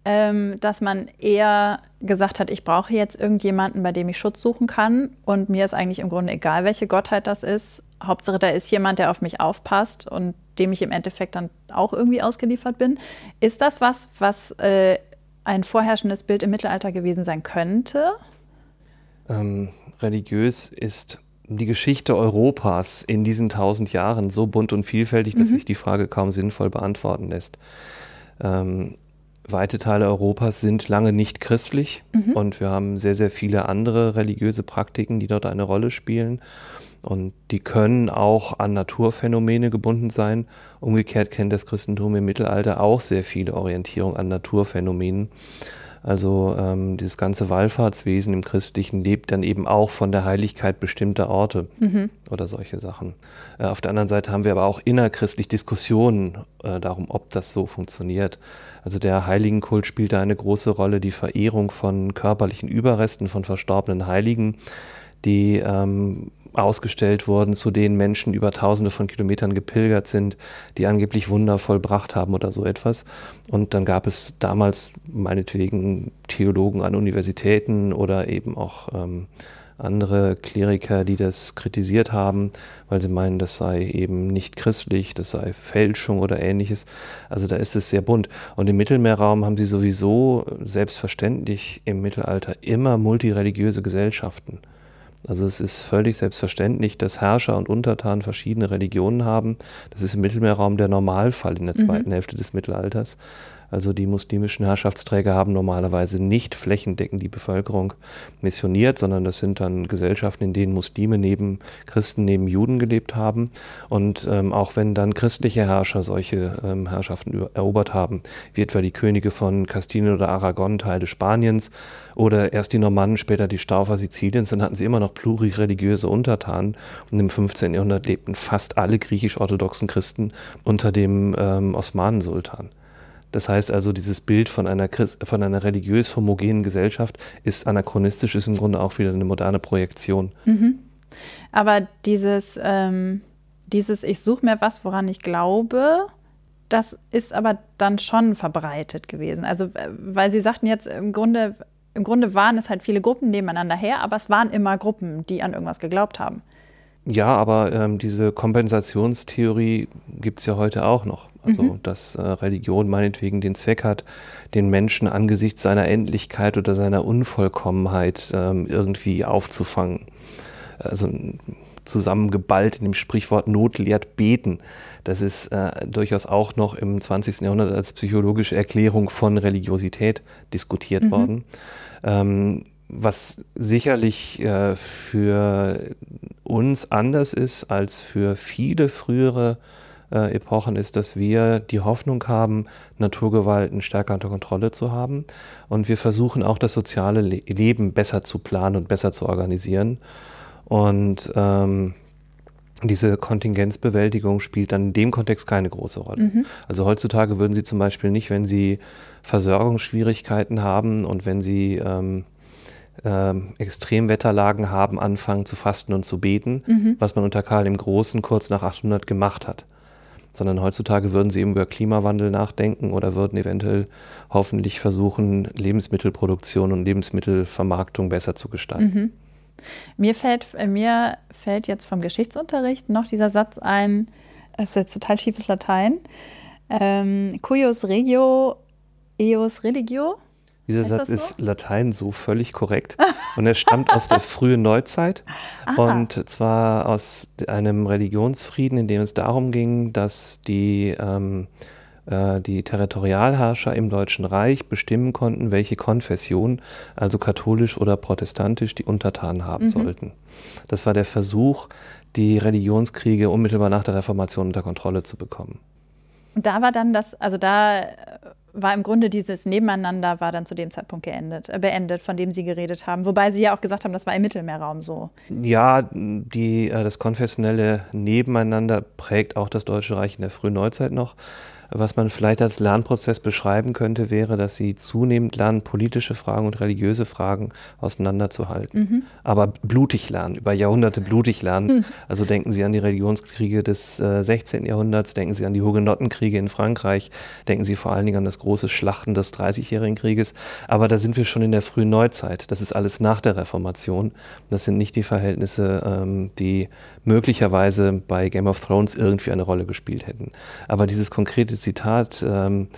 ähm, dass man eher gesagt hat, ich brauche jetzt irgendjemanden, bei dem ich Schutz suchen kann und mir ist eigentlich im Grunde egal, welche Gottheit das ist. Hauptsache, da ist jemand, der auf mich aufpasst und dem ich im Endeffekt dann auch irgendwie ausgeliefert bin. Ist das was, was äh, ein vorherrschendes Bild im Mittelalter gewesen sein könnte? Ähm, religiös ist die Geschichte Europas in diesen tausend Jahren so bunt und vielfältig, dass mhm. sich die Frage kaum sinnvoll beantworten lässt. Ähm, weite Teile Europas sind lange nicht christlich mhm. und wir haben sehr, sehr viele andere religiöse Praktiken, die dort eine Rolle spielen. Und die können auch an Naturphänomene gebunden sein. Umgekehrt kennt das Christentum im Mittelalter auch sehr viele Orientierung an Naturphänomenen. Also ähm, dieses ganze Wallfahrtswesen im Christlichen lebt dann eben auch von der Heiligkeit bestimmter Orte mhm. oder solche Sachen. Äh, auf der anderen Seite haben wir aber auch innerchristlich Diskussionen äh, darum, ob das so funktioniert. Also der Heiligenkult spielt da eine große Rolle, die Verehrung von körperlichen Überresten von verstorbenen Heiligen, die ähm, ausgestellt wurden, zu denen Menschen über tausende von Kilometern gepilgert sind, die angeblich Wunder vollbracht haben oder so etwas. Und dann gab es damals meinetwegen Theologen an Universitäten oder eben auch ähm, andere Kleriker, die das kritisiert haben, weil sie meinen, das sei eben nicht christlich, das sei Fälschung oder ähnliches. Also da ist es sehr bunt. Und im Mittelmeerraum haben sie sowieso selbstverständlich im Mittelalter immer multireligiöse Gesellschaften. Also es ist völlig selbstverständlich, dass Herrscher und Untertanen verschiedene Religionen haben. Das ist im Mittelmeerraum der Normalfall in der mhm. zweiten mhm. Hälfte des Mittelalters. Also die muslimischen Herrschaftsträger haben normalerweise nicht flächendeckend die Bevölkerung missioniert, sondern das sind dann Gesellschaften, in denen Muslime neben Christen, neben Juden gelebt haben. Und ähm, auch wenn dann christliche Herrscher solche ähm, Herrschaften erobert haben, wie etwa die Könige von Kastilien oder Aragon, Teile Spaniens, oder erst die Normannen, später die Staufer Siziliens, dann hatten sie immer noch plurireligiöse Untertanen. Und im 15. Jahrhundert lebten fast alle griechisch-orthodoxen Christen unter dem ähm, Osmanensultan. Das heißt also, dieses Bild von einer, von einer religiös homogenen Gesellschaft ist anachronistisch, ist im Grunde auch wieder eine moderne Projektion. Mhm. Aber dieses, ähm, dieses Ich suche mir was, woran ich glaube, das ist aber dann schon verbreitet gewesen. Also, weil Sie sagten jetzt im Grunde, im Grunde waren es halt viele Gruppen nebeneinander her, aber es waren immer Gruppen, die an irgendwas geglaubt haben. Ja, aber ähm, diese Kompensationstheorie gibt es ja heute auch noch. Also, mhm. dass äh, Religion meinetwegen den Zweck hat, den Menschen angesichts seiner Endlichkeit oder seiner Unvollkommenheit ähm, irgendwie aufzufangen. Also zusammengeballt in dem Sprichwort Not lehrt beten. Das ist äh, durchaus auch noch im 20. Jahrhundert als psychologische Erklärung von Religiosität diskutiert mhm. worden. Ähm, was sicherlich äh, für uns anders ist als für viele frühere äh, Epochen, ist, dass wir die Hoffnung haben, Naturgewalten stärker unter Kontrolle zu haben. Und wir versuchen auch das soziale Le Leben besser zu planen und besser zu organisieren. Und ähm, diese Kontingenzbewältigung spielt dann in dem Kontext keine große Rolle. Mhm. Also heutzutage würden Sie zum Beispiel nicht, wenn Sie Versorgungsschwierigkeiten haben und wenn Sie ähm, ähm, Extremwetterlagen haben, anfangen zu fasten und zu beten, mhm. was man unter Karl dem Großen kurz nach 800 gemacht hat. Sondern heutzutage würden sie eben über Klimawandel nachdenken oder würden eventuell hoffentlich versuchen, Lebensmittelproduktion und Lebensmittelvermarktung besser zu gestalten. Mhm. Mir fällt, äh, mir fällt jetzt vom Geschichtsunterricht noch dieser Satz ein, das ist jetzt total schiefes Latein, ähm, cuius regio eos religio. Dieser ist Satz so? ist Latein so völlig korrekt und er stammt aus der frühen Neuzeit ah. und zwar aus einem Religionsfrieden, in dem es darum ging, dass die ähm, äh, die Territorialherrscher im Deutschen Reich bestimmen konnten, welche Konfession, also katholisch oder protestantisch, die Untertanen haben mhm. sollten. Das war der Versuch, die Religionskriege unmittelbar nach der Reformation unter Kontrolle zu bekommen. Und da war dann das, also da war im Grunde dieses Nebeneinander war dann zu dem Zeitpunkt geendet, äh, beendet, von dem Sie geredet haben. Wobei Sie ja auch gesagt haben, das war im Mittelmeerraum so. Ja, die, äh, das konfessionelle Nebeneinander prägt auch das Deutsche Reich in der frühen Neuzeit noch. Was man vielleicht als Lernprozess beschreiben könnte, wäre, dass sie zunehmend lernen, politische Fragen und religiöse Fragen auseinanderzuhalten. Mhm. Aber blutig lernen, über Jahrhunderte blutig lernen. Mhm. Also denken Sie an die Religionskriege des äh, 16. Jahrhunderts, denken Sie an die Hugenottenkriege in Frankreich, denken Sie vor allen Dingen an das große Schlachten des Dreißigjährigen Krieges. Aber da sind wir schon in der frühen Neuzeit. Das ist alles nach der Reformation. Das sind nicht die Verhältnisse, ähm, die möglicherweise bei Game of Thrones irgendwie eine Rolle gespielt hätten. Aber dieses konkrete Zitat, ähm,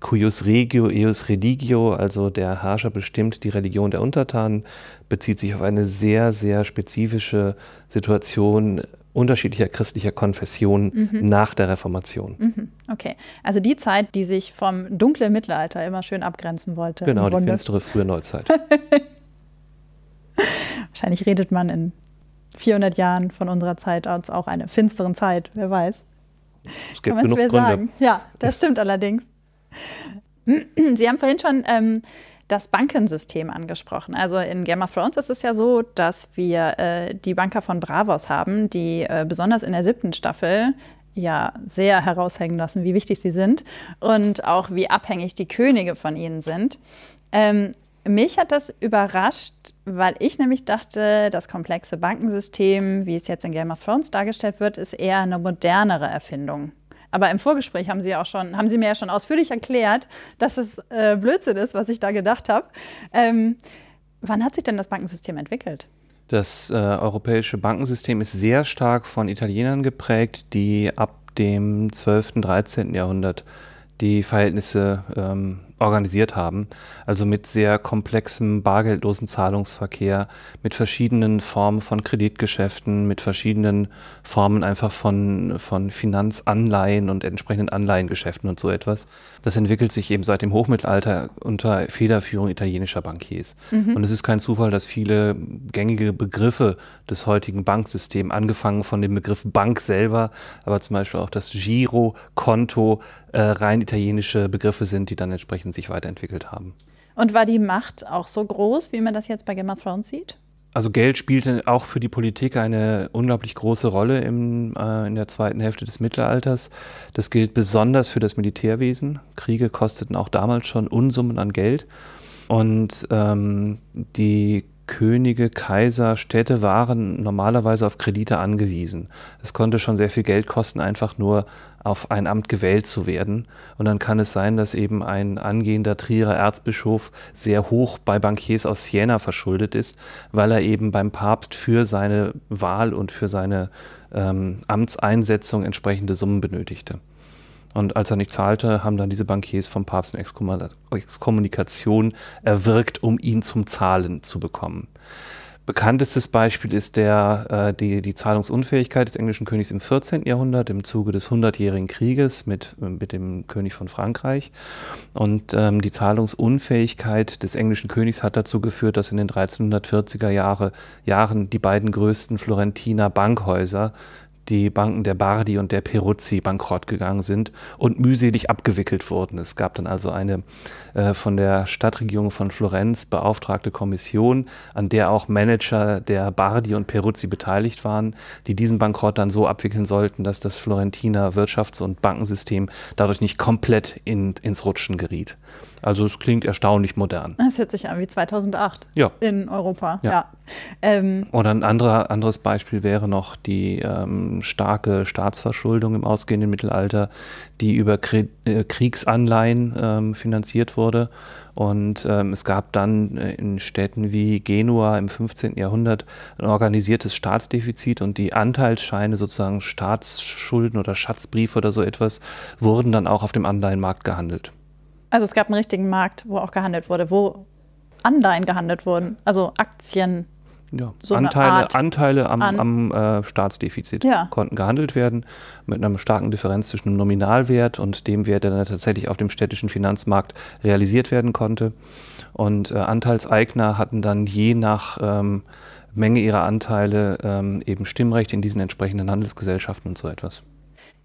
cuius regio eus religio, also der Herrscher bestimmt die Religion der Untertanen, bezieht sich auf eine sehr, sehr spezifische Situation unterschiedlicher christlicher Konfessionen mhm. nach der Reformation. Mhm. Okay, also die Zeit, die sich vom dunklen Mittelalter immer schön abgrenzen wollte. Genau, die finstere frühe Neuzeit. Wahrscheinlich redet man in 400 Jahren von unserer Zeit als auch eine finsteren Zeit, wer weiß. Es gibt Kann genug Gründe. sagen. Ja, das stimmt allerdings. Sie haben vorhin schon ähm, das Bankensystem angesprochen. Also in Game of Thrones ist es ja so, dass wir äh, die Banker von Bravos haben, die äh, besonders in der siebten Staffel ja sehr heraushängen lassen, wie wichtig sie sind und auch wie abhängig die Könige von ihnen sind. Ähm, mich hat das überrascht, weil ich nämlich dachte, das komplexe Bankensystem, wie es jetzt in Game of Thrones dargestellt wird, ist eher eine modernere Erfindung. Aber im Vorgespräch haben Sie auch schon, haben Sie mir ja schon ausführlich erklärt, dass es äh, Blödsinn ist, was ich da gedacht habe. Ähm, wann hat sich denn das Bankensystem entwickelt? Das äh, europäische Bankensystem ist sehr stark von Italienern geprägt, die ab dem 12., 13. Jahrhundert die Verhältnisse ähm, organisiert haben. Also mit sehr komplexem bargeldlosem Zahlungsverkehr, mit verschiedenen Formen von Kreditgeschäften, mit verschiedenen Formen einfach von, von Finanzanleihen und entsprechenden Anleihengeschäften und so etwas. Das entwickelt sich eben seit dem Hochmittelalter unter Federführung italienischer Bankiers. Mhm. Und es ist kein Zufall, dass viele gängige Begriffe des heutigen Banksystems, angefangen von dem Begriff Bank selber, aber zum Beispiel auch das Giro, Konto, äh, rein italienische Begriffe sind, die dann entsprechend sich weiterentwickelt haben. Und war die Macht auch so groß, wie man das jetzt bei Game of Thrones sieht? Also Geld spielte auch für die Politik eine unglaublich große Rolle im, äh, in der zweiten Hälfte des Mittelalters. Das gilt besonders für das Militärwesen. Kriege kosteten auch damals schon Unsummen an Geld. Und ähm, die Könige, Kaiser, Städte waren normalerweise auf Kredite angewiesen. Es konnte schon sehr viel Geld kosten, einfach nur auf ein Amt gewählt zu werden. Und dann kann es sein, dass eben ein angehender Trierer Erzbischof sehr hoch bei Bankiers aus Siena verschuldet ist, weil er eben beim Papst für seine Wahl und für seine ähm, Amtseinsetzung entsprechende Summen benötigte. Und als er nicht zahlte, haben dann diese Bankiers vom Papst eine Exkommunikation erwirkt, um ihn zum Zahlen zu bekommen. Bekanntestes Beispiel ist der, äh, die, die Zahlungsunfähigkeit des englischen Königs im 14. Jahrhundert im Zuge des Hundertjährigen Krieges mit, mit dem König von Frankreich. Und ähm, die Zahlungsunfähigkeit des englischen Königs hat dazu geführt, dass in den 1340er Jahre, Jahren die beiden größten Florentiner Bankhäuser die Banken der Bardi und der Peruzzi bankrott gegangen sind und mühselig abgewickelt wurden. Es gab dann also eine äh, von der Stadtregierung von Florenz beauftragte Kommission, an der auch Manager der Bardi und Peruzzi beteiligt waren, die diesen Bankrott dann so abwickeln sollten, dass das Florentiner Wirtschafts- und Bankensystem dadurch nicht komplett in, ins Rutschen geriet. Also es klingt erstaunlich modern. Das hört sich an wie 2008 ja. in Europa. Ja. ja. Ähm. Oder ein anderer, anderes Beispiel wäre noch die ähm, starke Staatsverschuldung im ausgehenden Mittelalter, die über Krie äh, Kriegsanleihen ähm, finanziert wurde. Und ähm, es gab dann äh, in Städten wie Genua im 15. Jahrhundert ein organisiertes Staatsdefizit und die Anteilsscheine, sozusagen Staatsschulden oder Schatzbriefe oder so etwas, wurden dann auch auf dem Anleihenmarkt gehandelt. Also es gab einen richtigen Markt, wo auch gehandelt wurde, wo Anleihen gehandelt wurden, also Aktien. Ja, so Anteile, Anteile am, an am äh, Staatsdefizit ja. konnten gehandelt werden mit einer starken Differenz zwischen dem Nominalwert und dem Wert, der dann tatsächlich auf dem städtischen Finanzmarkt realisiert werden konnte. Und äh, Anteilseigner hatten dann je nach ähm, Menge ihrer Anteile ähm, eben Stimmrecht in diesen entsprechenden Handelsgesellschaften und so etwas.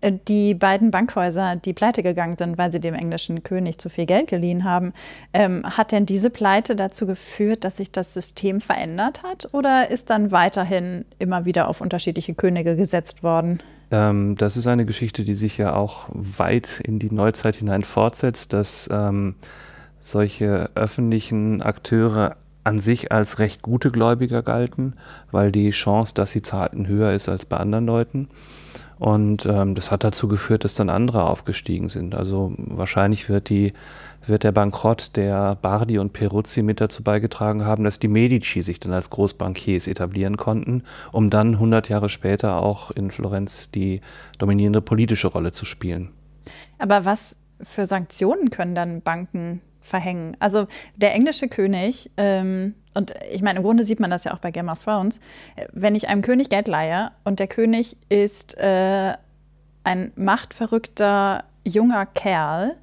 Äh, die beiden Bankhäuser, die pleite gegangen sind, weil sie dem englischen König zu viel Geld geliehen haben, ähm, hat denn diese Pleite dazu geführt, dass sich das System verändert hat oder ist dann weiterhin immer wieder auf unterschiedliche Könige gesetzt worden? Ähm, das ist eine Geschichte, die sich ja auch weit in die Neuzeit hinein fortsetzt, dass ähm, solche öffentlichen Akteure an sich als recht gute Gläubiger galten, weil die Chance, dass sie zahlten, höher ist als bei anderen Leuten. Und ähm, das hat dazu geführt, dass dann andere aufgestiegen sind. Also wahrscheinlich wird, die, wird der Bankrott der Bardi und Peruzzi mit dazu beigetragen haben, dass die Medici sich dann als Großbankiers etablieren konnten, um dann 100 Jahre später auch in Florenz die dominierende politische Rolle zu spielen. Aber was für Sanktionen können dann Banken verhängen? Also der englische König ähm und ich meine, im Grunde sieht man das ja auch bei Game of Thrones, wenn ich einem König Geld leihe und der König ist äh, ein machtverrückter junger Kerl,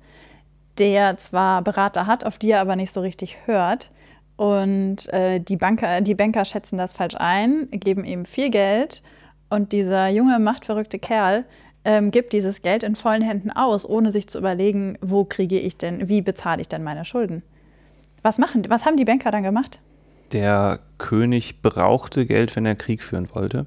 der zwar Berater hat, auf die er aber nicht so richtig hört. Und äh, die, Banker, die Banker schätzen das falsch ein, geben ihm viel Geld und dieser junge, machtverrückte Kerl ähm, gibt dieses Geld in vollen Händen aus, ohne sich zu überlegen, wo kriege ich denn, wie bezahle ich denn meine Schulden. Was, machen, was haben die Banker dann gemacht? Der König brauchte Geld, wenn er Krieg führen wollte.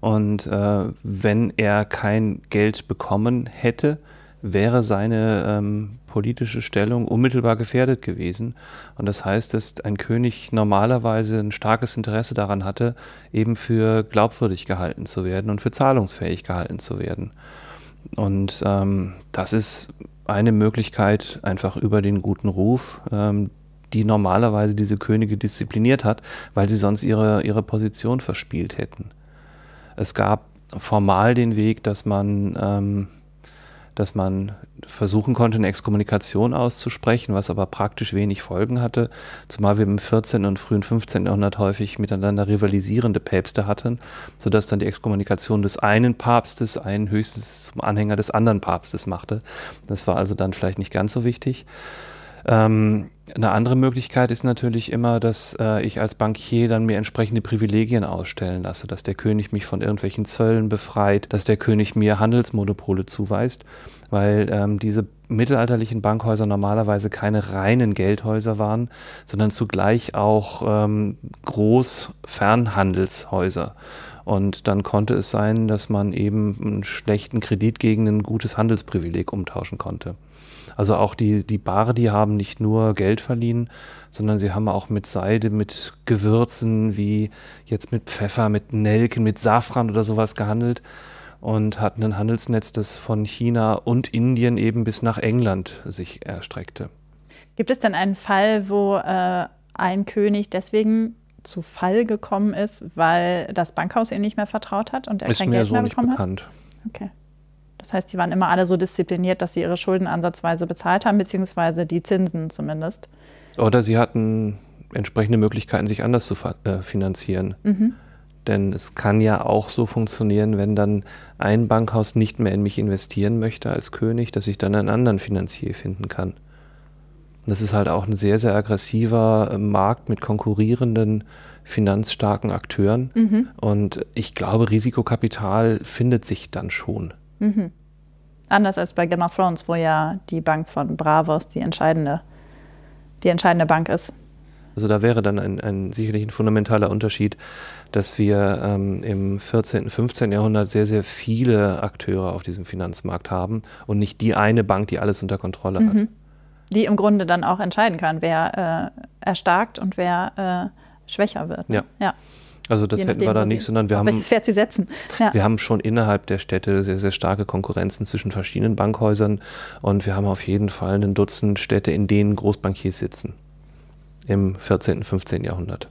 Und äh, wenn er kein Geld bekommen hätte, wäre seine ähm, politische Stellung unmittelbar gefährdet gewesen. Und das heißt, dass ein König normalerweise ein starkes Interesse daran hatte, eben für glaubwürdig gehalten zu werden und für zahlungsfähig gehalten zu werden. Und ähm, das ist eine Möglichkeit, einfach über den guten Ruf, ähm, die normalerweise diese Könige diszipliniert hat, weil sie sonst ihre, ihre Position verspielt hätten. Es gab formal den Weg, dass man, ähm, dass man versuchen konnte, eine Exkommunikation auszusprechen, was aber praktisch wenig Folgen hatte, zumal wir im 14. und frühen 15. Jahrhundert häufig miteinander rivalisierende Päpste hatten, sodass dann die Exkommunikation des einen Papstes einen höchstens zum Anhänger des anderen Papstes machte. Das war also dann vielleicht nicht ganz so wichtig. Ähm, eine andere Möglichkeit ist natürlich immer, dass äh, ich als Bankier dann mir entsprechende Privilegien ausstellen lasse, dass der König mich von irgendwelchen Zöllen befreit, dass der König mir Handelsmonopole zuweist, weil ähm, diese mittelalterlichen Bankhäuser normalerweise keine reinen Geldhäuser waren, sondern zugleich auch ähm, Großfernhandelshäuser. Und dann konnte es sein, dass man eben einen schlechten Kredit gegen ein gutes Handelsprivileg umtauschen konnte. Also auch die, die Bardi haben nicht nur Geld verliehen, sondern sie haben auch mit Seide, mit Gewürzen wie jetzt mit Pfeffer, mit Nelken, mit Safran oder sowas gehandelt und hatten ein Handelsnetz, das von China und Indien eben bis nach England sich erstreckte. Gibt es denn einen Fall, wo äh, ein König deswegen zu Fall gekommen ist, weil das Bankhaus ihm nicht mehr vertraut hat und er ist kein mir Geld so mehr nicht bekommen bekannt. hat? Okay. Das heißt, die waren immer alle so diszipliniert, dass sie ihre Schulden ansatzweise bezahlt haben, beziehungsweise die Zinsen zumindest. Oder sie hatten entsprechende Möglichkeiten, sich anders zu äh, finanzieren. Mhm. Denn es kann ja auch so funktionieren, wenn dann ein Bankhaus nicht mehr in mich investieren möchte als König, dass ich dann einen anderen Finanzier finden kann. Das ist halt auch ein sehr, sehr aggressiver äh, Markt mit konkurrierenden finanzstarken Akteuren. Mhm. Und ich glaube, Risikokapital findet sich dann schon. Mhm. Anders als bei Game of Thrones, wo ja die Bank von Bravos die entscheidende, die entscheidende Bank ist. Also da wäre dann ein, ein sicherlich ein fundamentaler Unterschied, dass wir ähm, im 14., 15. Jahrhundert sehr, sehr viele Akteure auf diesem Finanzmarkt haben und nicht die eine Bank, die alles unter Kontrolle hat. Mhm. Die im Grunde dann auch entscheiden kann, wer äh, erstarkt und wer äh, schwächer wird. Ja. ja. Also das Je hätten nachdem, wir da nicht, sondern wir haben, welches Pferd sie setzen. Ja. wir haben schon innerhalb der Städte sehr, sehr starke Konkurrenzen zwischen verschiedenen Bankhäusern und wir haben auf jeden Fall ein Dutzend Städte, in denen Großbankiers sitzen. Im 14., 15. Jahrhundert.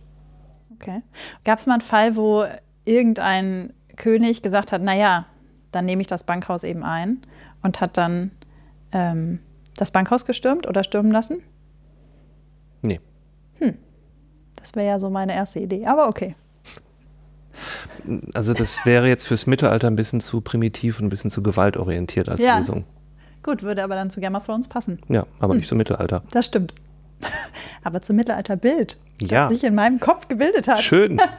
Okay. Gab es mal einen Fall, wo irgendein König gesagt hat, naja, dann nehme ich das Bankhaus eben ein und hat dann ähm, das Bankhaus gestürmt oder stürmen lassen? Nee. Das wäre ja so meine erste Idee, aber okay. Also das wäre jetzt fürs Mittelalter ein bisschen zu primitiv und ein bisschen zu gewaltorientiert als Ja. Lösung. Gut, würde aber dann zu Game of Thrones passen. Ja, aber nicht zum Mittelalter. Das stimmt. aber zum Mittelalterbild, Ja. das sich in meinem Kopf gebildet hat. Schön.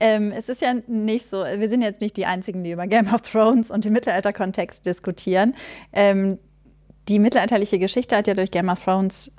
Ähm, es ist ja nicht so, wir sind jetzt nicht die Einzigen, die über Game of Thrones und den Mittelalterkontext diskutieren. Ähm, die mittelalterliche Geschichte hat ja durch Game of Thrones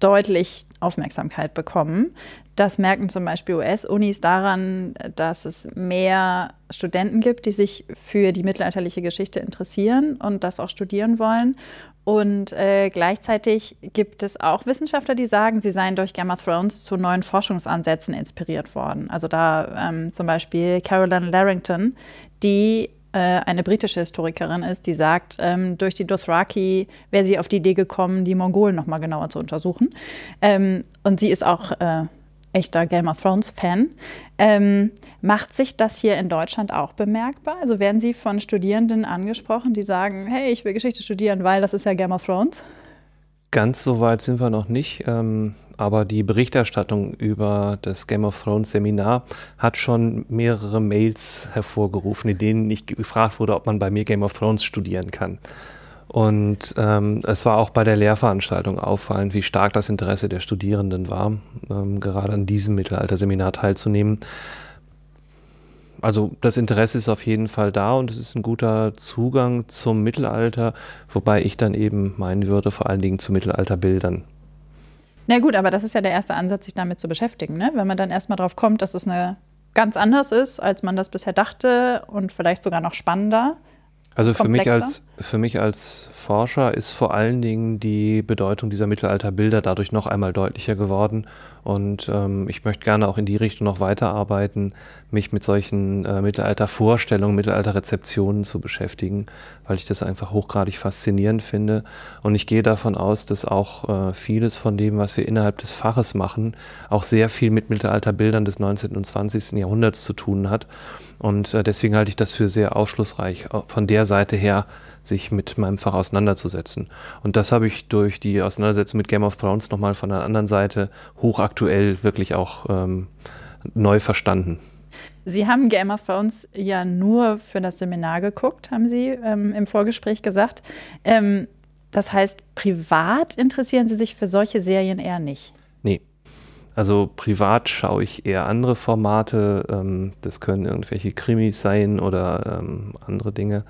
deutlich Aufmerksamkeit bekommen. Das merken zum Beispiel US-Unis daran, dass es mehr Studenten gibt, die sich für die mittelalterliche Geschichte interessieren und das auch studieren wollen. Und äh, gleichzeitig gibt es auch Wissenschaftler, die sagen, sie seien durch Game of Thrones zu neuen Forschungsansätzen inspiriert worden. Also da ähm, zum Beispiel Carolyn Larrington, die äh, eine britische Historikerin ist, die sagt, ähm, durch die Dothraki wäre sie auf die Idee gekommen, die Mongolen noch mal genauer zu untersuchen. Ähm, und sie ist auch äh, echter Game of Thrones-Fan. Ähm, macht sich das hier in Deutschland auch bemerkbar? Also werden Sie von Studierenden angesprochen, die sagen, hey, ich will Geschichte studieren, weil das ist ja Game of Thrones? Ganz so weit sind wir noch nicht, ähm, aber die Berichterstattung über das Game of Thrones Seminar hat schon mehrere Mails hervorgerufen, in denen ich gefragt wurde, ob man bei mir Game of Thrones studieren kann. Und ähm, es war auch bei der Lehrveranstaltung auffallend, wie stark das Interesse der Studierenden war, ähm, gerade an diesem Mittelalter-Seminar teilzunehmen. Also das Interesse ist auf jeden Fall da und es ist ein guter Zugang zum Mittelalter, wobei ich dann eben meinen würde, vor allen Dingen zu Mittelalterbildern. Na gut, aber das ist ja der erste Ansatz, sich damit zu beschäftigen. Ne? Wenn man dann erstmal drauf kommt, dass es eine ganz anders ist, als man das bisher dachte und vielleicht sogar noch spannender. Also für mich, als, für mich als Forscher ist vor allen Dingen die Bedeutung dieser Mittelalterbilder dadurch noch einmal deutlicher geworden. Und ähm, ich möchte gerne auch in die Richtung noch weiterarbeiten, mich mit solchen äh, Mittelaltervorstellungen, Mittelalterrezeptionen zu beschäftigen, weil ich das einfach hochgradig faszinierend finde. Und ich gehe davon aus, dass auch äh, vieles von dem, was wir innerhalb des Faches machen, auch sehr viel mit Mittelalterbildern des 19. und 20. Jahrhunderts zu tun hat. Und äh, deswegen halte ich das für sehr aufschlussreich, auch von der Seite her sich mit meinem Fach auseinanderzusetzen. Und das habe ich durch die Auseinandersetzung mit Game of Thrones nochmal von der anderen Seite hochaktuell wirklich auch ähm, neu verstanden. Sie haben Game of Thrones ja nur für das Seminar geguckt, haben Sie ähm, im Vorgespräch gesagt. Ähm, das heißt, privat interessieren Sie sich für solche Serien eher nicht. Nee. Also privat schaue ich eher andere Formate. Ähm, das können irgendwelche Krimis sein oder ähm, andere Dinge.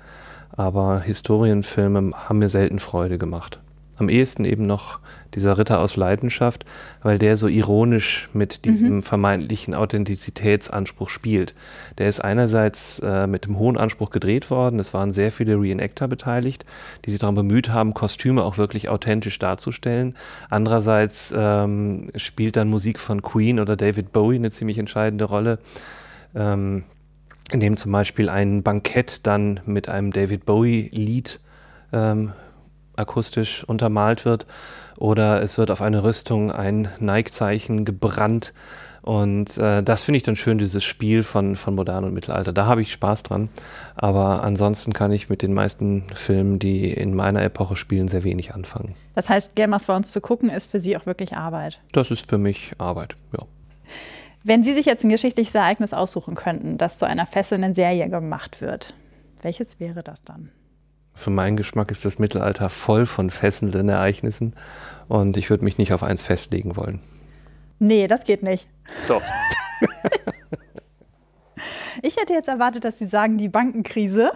Aber Historienfilme haben mir selten Freude gemacht. Am ehesten eben noch dieser Ritter aus Leidenschaft, weil der so ironisch mit diesem mhm. vermeintlichen Authentizitätsanspruch spielt. Der ist einerseits äh, mit einem hohen Anspruch gedreht worden. Es waren sehr viele Reenactor beteiligt, die sich darum bemüht haben, Kostüme auch wirklich authentisch darzustellen. Andererseits ähm, spielt dann Musik von Queen oder David Bowie eine ziemlich entscheidende Rolle. Ähm, in dem zum Beispiel ein Bankett dann mit einem David Bowie-Lied ähm, akustisch untermalt wird oder es wird auf eine Rüstung ein Nike-Zeichen gebrannt. Und äh, das finde ich dann schön, dieses Spiel von, von Modern und Mittelalter. Da habe ich Spaß dran. Aber ansonsten kann ich mit den meisten Filmen, die in meiner Epoche spielen, sehr wenig anfangen. Das heißt, Game of Thrones zu gucken, ist für Sie auch wirklich Arbeit? Das ist für mich Arbeit, ja. Wenn Sie sich jetzt ein geschichtliches Ereignis aussuchen könnten, das zu einer fesselnden Serie gemacht wird, welches wäre das dann? Für meinen Geschmack ist das Mittelalter voll von fesselnden Ereignissen und ich würde mich nicht auf eins festlegen wollen. Nee, das geht nicht. Doch. ich hätte jetzt erwartet, dass Sie sagen, die Bankenkrise.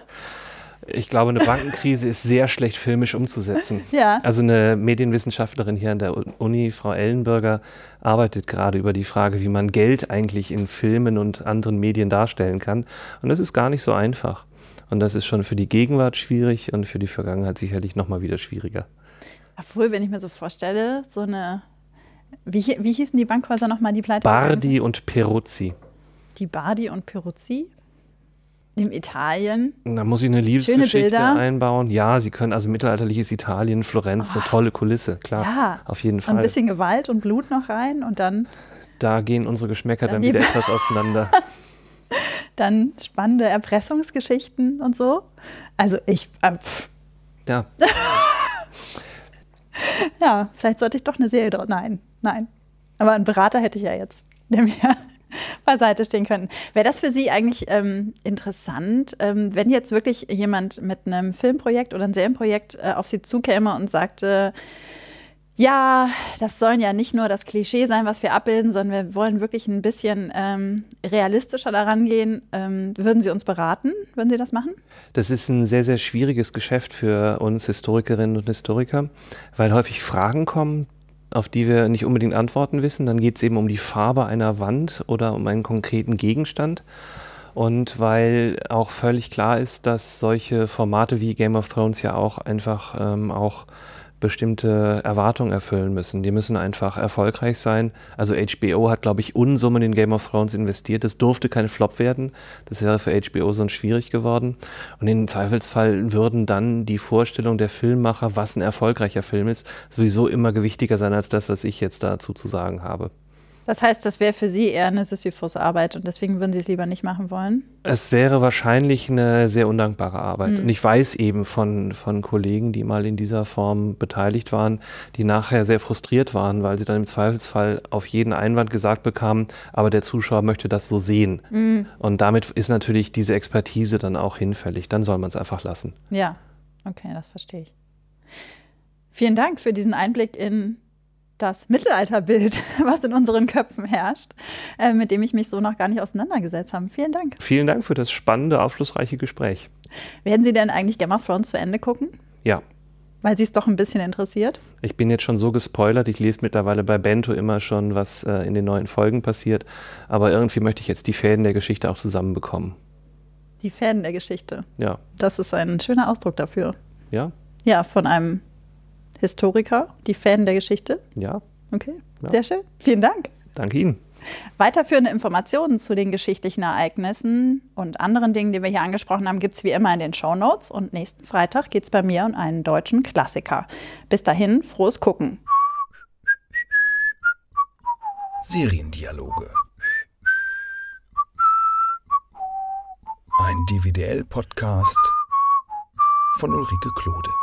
Ich glaube, eine Bankenkrise ist sehr schlecht filmisch umzusetzen. Ja. Also eine Medienwissenschaftlerin hier an der Uni, Frau Ellenberger, arbeitet gerade über die Frage, wie man Geld eigentlich in Filmen und anderen Medien darstellen kann. Und das ist gar nicht so einfach. Und das ist schon für die Gegenwart schwierig und für die Vergangenheit sicherlich nochmal wieder schwieriger. Obwohl, wenn ich mir so vorstelle, so eine. Wie, wie hießen die Bankhäuser nochmal, die pleite? Bardi und Peruzzi. Die Bardi und Peruzzi? In Italien. Da muss ich eine Liebesgeschichte einbauen. Ja, sie können also mittelalterliches Italien, Florenz, oh. eine tolle Kulisse, klar. Ja, auf jeden Fall. Ein bisschen Gewalt und Blut noch rein und dann. Da gehen unsere Geschmäcker dann, dann wieder etwas auseinander. dann spannende Erpressungsgeschichten und so. Also ich. Äh, ja. ja, vielleicht sollte ich doch eine Serie draus. Nein, nein. Aber einen Berater hätte ich ja jetzt, der mir beiseite stehen können. Wäre das für Sie eigentlich ähm, interessant, ähm, wenn jetzt wirklich jemand mit einem Filmprojekt oder einem Serienprojekt äh, auf Sie zukäme und sagte, ja, das sollen ja nicht nur das Klischee sein, was wir abbilden, sondern wir wollen wirklich ein bisschen ähm, realistischer daran gehen. Ähm, würden Sie uns beraten? Würden Sie das machen? Das ist ein sehr, sehr schwieriges Geschäft für uns Historikerinnen und Historiker, weil häufig Fragen kommen, auf die wir nicht unbedingt Antworten wissen. Dann geht es eben um die Farbe einer Wand oder um einen konkreten Gegenstand. Und weil auch völlig klar ist, dass solche Formate wie Game of Thrones ja auch einfach ähm, auch bestimmte Erwartungen erfüllen müssen. Die müssen einfach erfolgreich sein. Also HBO hat, glaube ich, Unsummen in Game of Thrones investiert. Es durfte kein Flop werden. Das wäre für HBO sonst schwierig geworden. Und im Zweifelsfall würden dann die Vorstellung der Filmmacher, was ein erfolgreicher Film ist, sowieso immer gewichtiger sein als das, was ich jetzt dazu zu sagen habe. Das heißt, das wäre für Sie eher eine Sisyphus-Arbeit und deswegen würden Sie es lieber nicht machen wollen? Es wäre wahrscheinlich eine sehr undankbare Arbeit. Mhm. Und ich weiß eben von, von Kollegen, die mal in dieser Form beteiligt waren, die nachher sehr frustriert waren, weil sie dann im Zweifelsfall auf jeden Einwand gesagt bekamen, aber der Zuschauer möchte das so sehen. Mhm. Und damit ist natürlich diese Expertise dann auch hinfällig. Dann soll man es einfach lassen. Ja, okay, das verstehe ich. Vielen Dank für diesen Einblick in das Mittelalterbild, was in unseren Köpfen herrscht, äh, mit dem ich mich so noch gar nicht auseinandergesetzt habe. Vielen Dank. Vielen Dank für das spannende, aufschlussreiche Gespräch. Werden Sie denn eigentlich Game of Thrones zu Ende gucken? Ja. Weil Sie es doch ein bisschen interessiert? Ich bin jetzt schon so gespoilert. Ich lese mittlerweile bei Bento immer schon, was äh, in den neuen Folgen passiert. Aber irgendwie möchte ich jetzt die Fäden der Geschichte auch zusammenbekommen. Die Fäden der Geschichte? Ja. Das ist ein schöner Ausdruck dafür. Ja? Ja, von einem Historiker, die Fan der Geschichte. Ja. Okay, ja. sehr schön. Vielen Dank. Danke Ihnen. Weiterführende Informationen zu den geschichtlichen Ereignissen und anderen Dingen, die wir hier angesprochen haben, gibt es wie immer in den Show Notes. Und nächsten Freitag geht es bei mir um einen deutschen Klassiker. Bis dahin, frohes Gucken. Seriendialoge. Ein DVDL-Podcast von Ulrike Klode.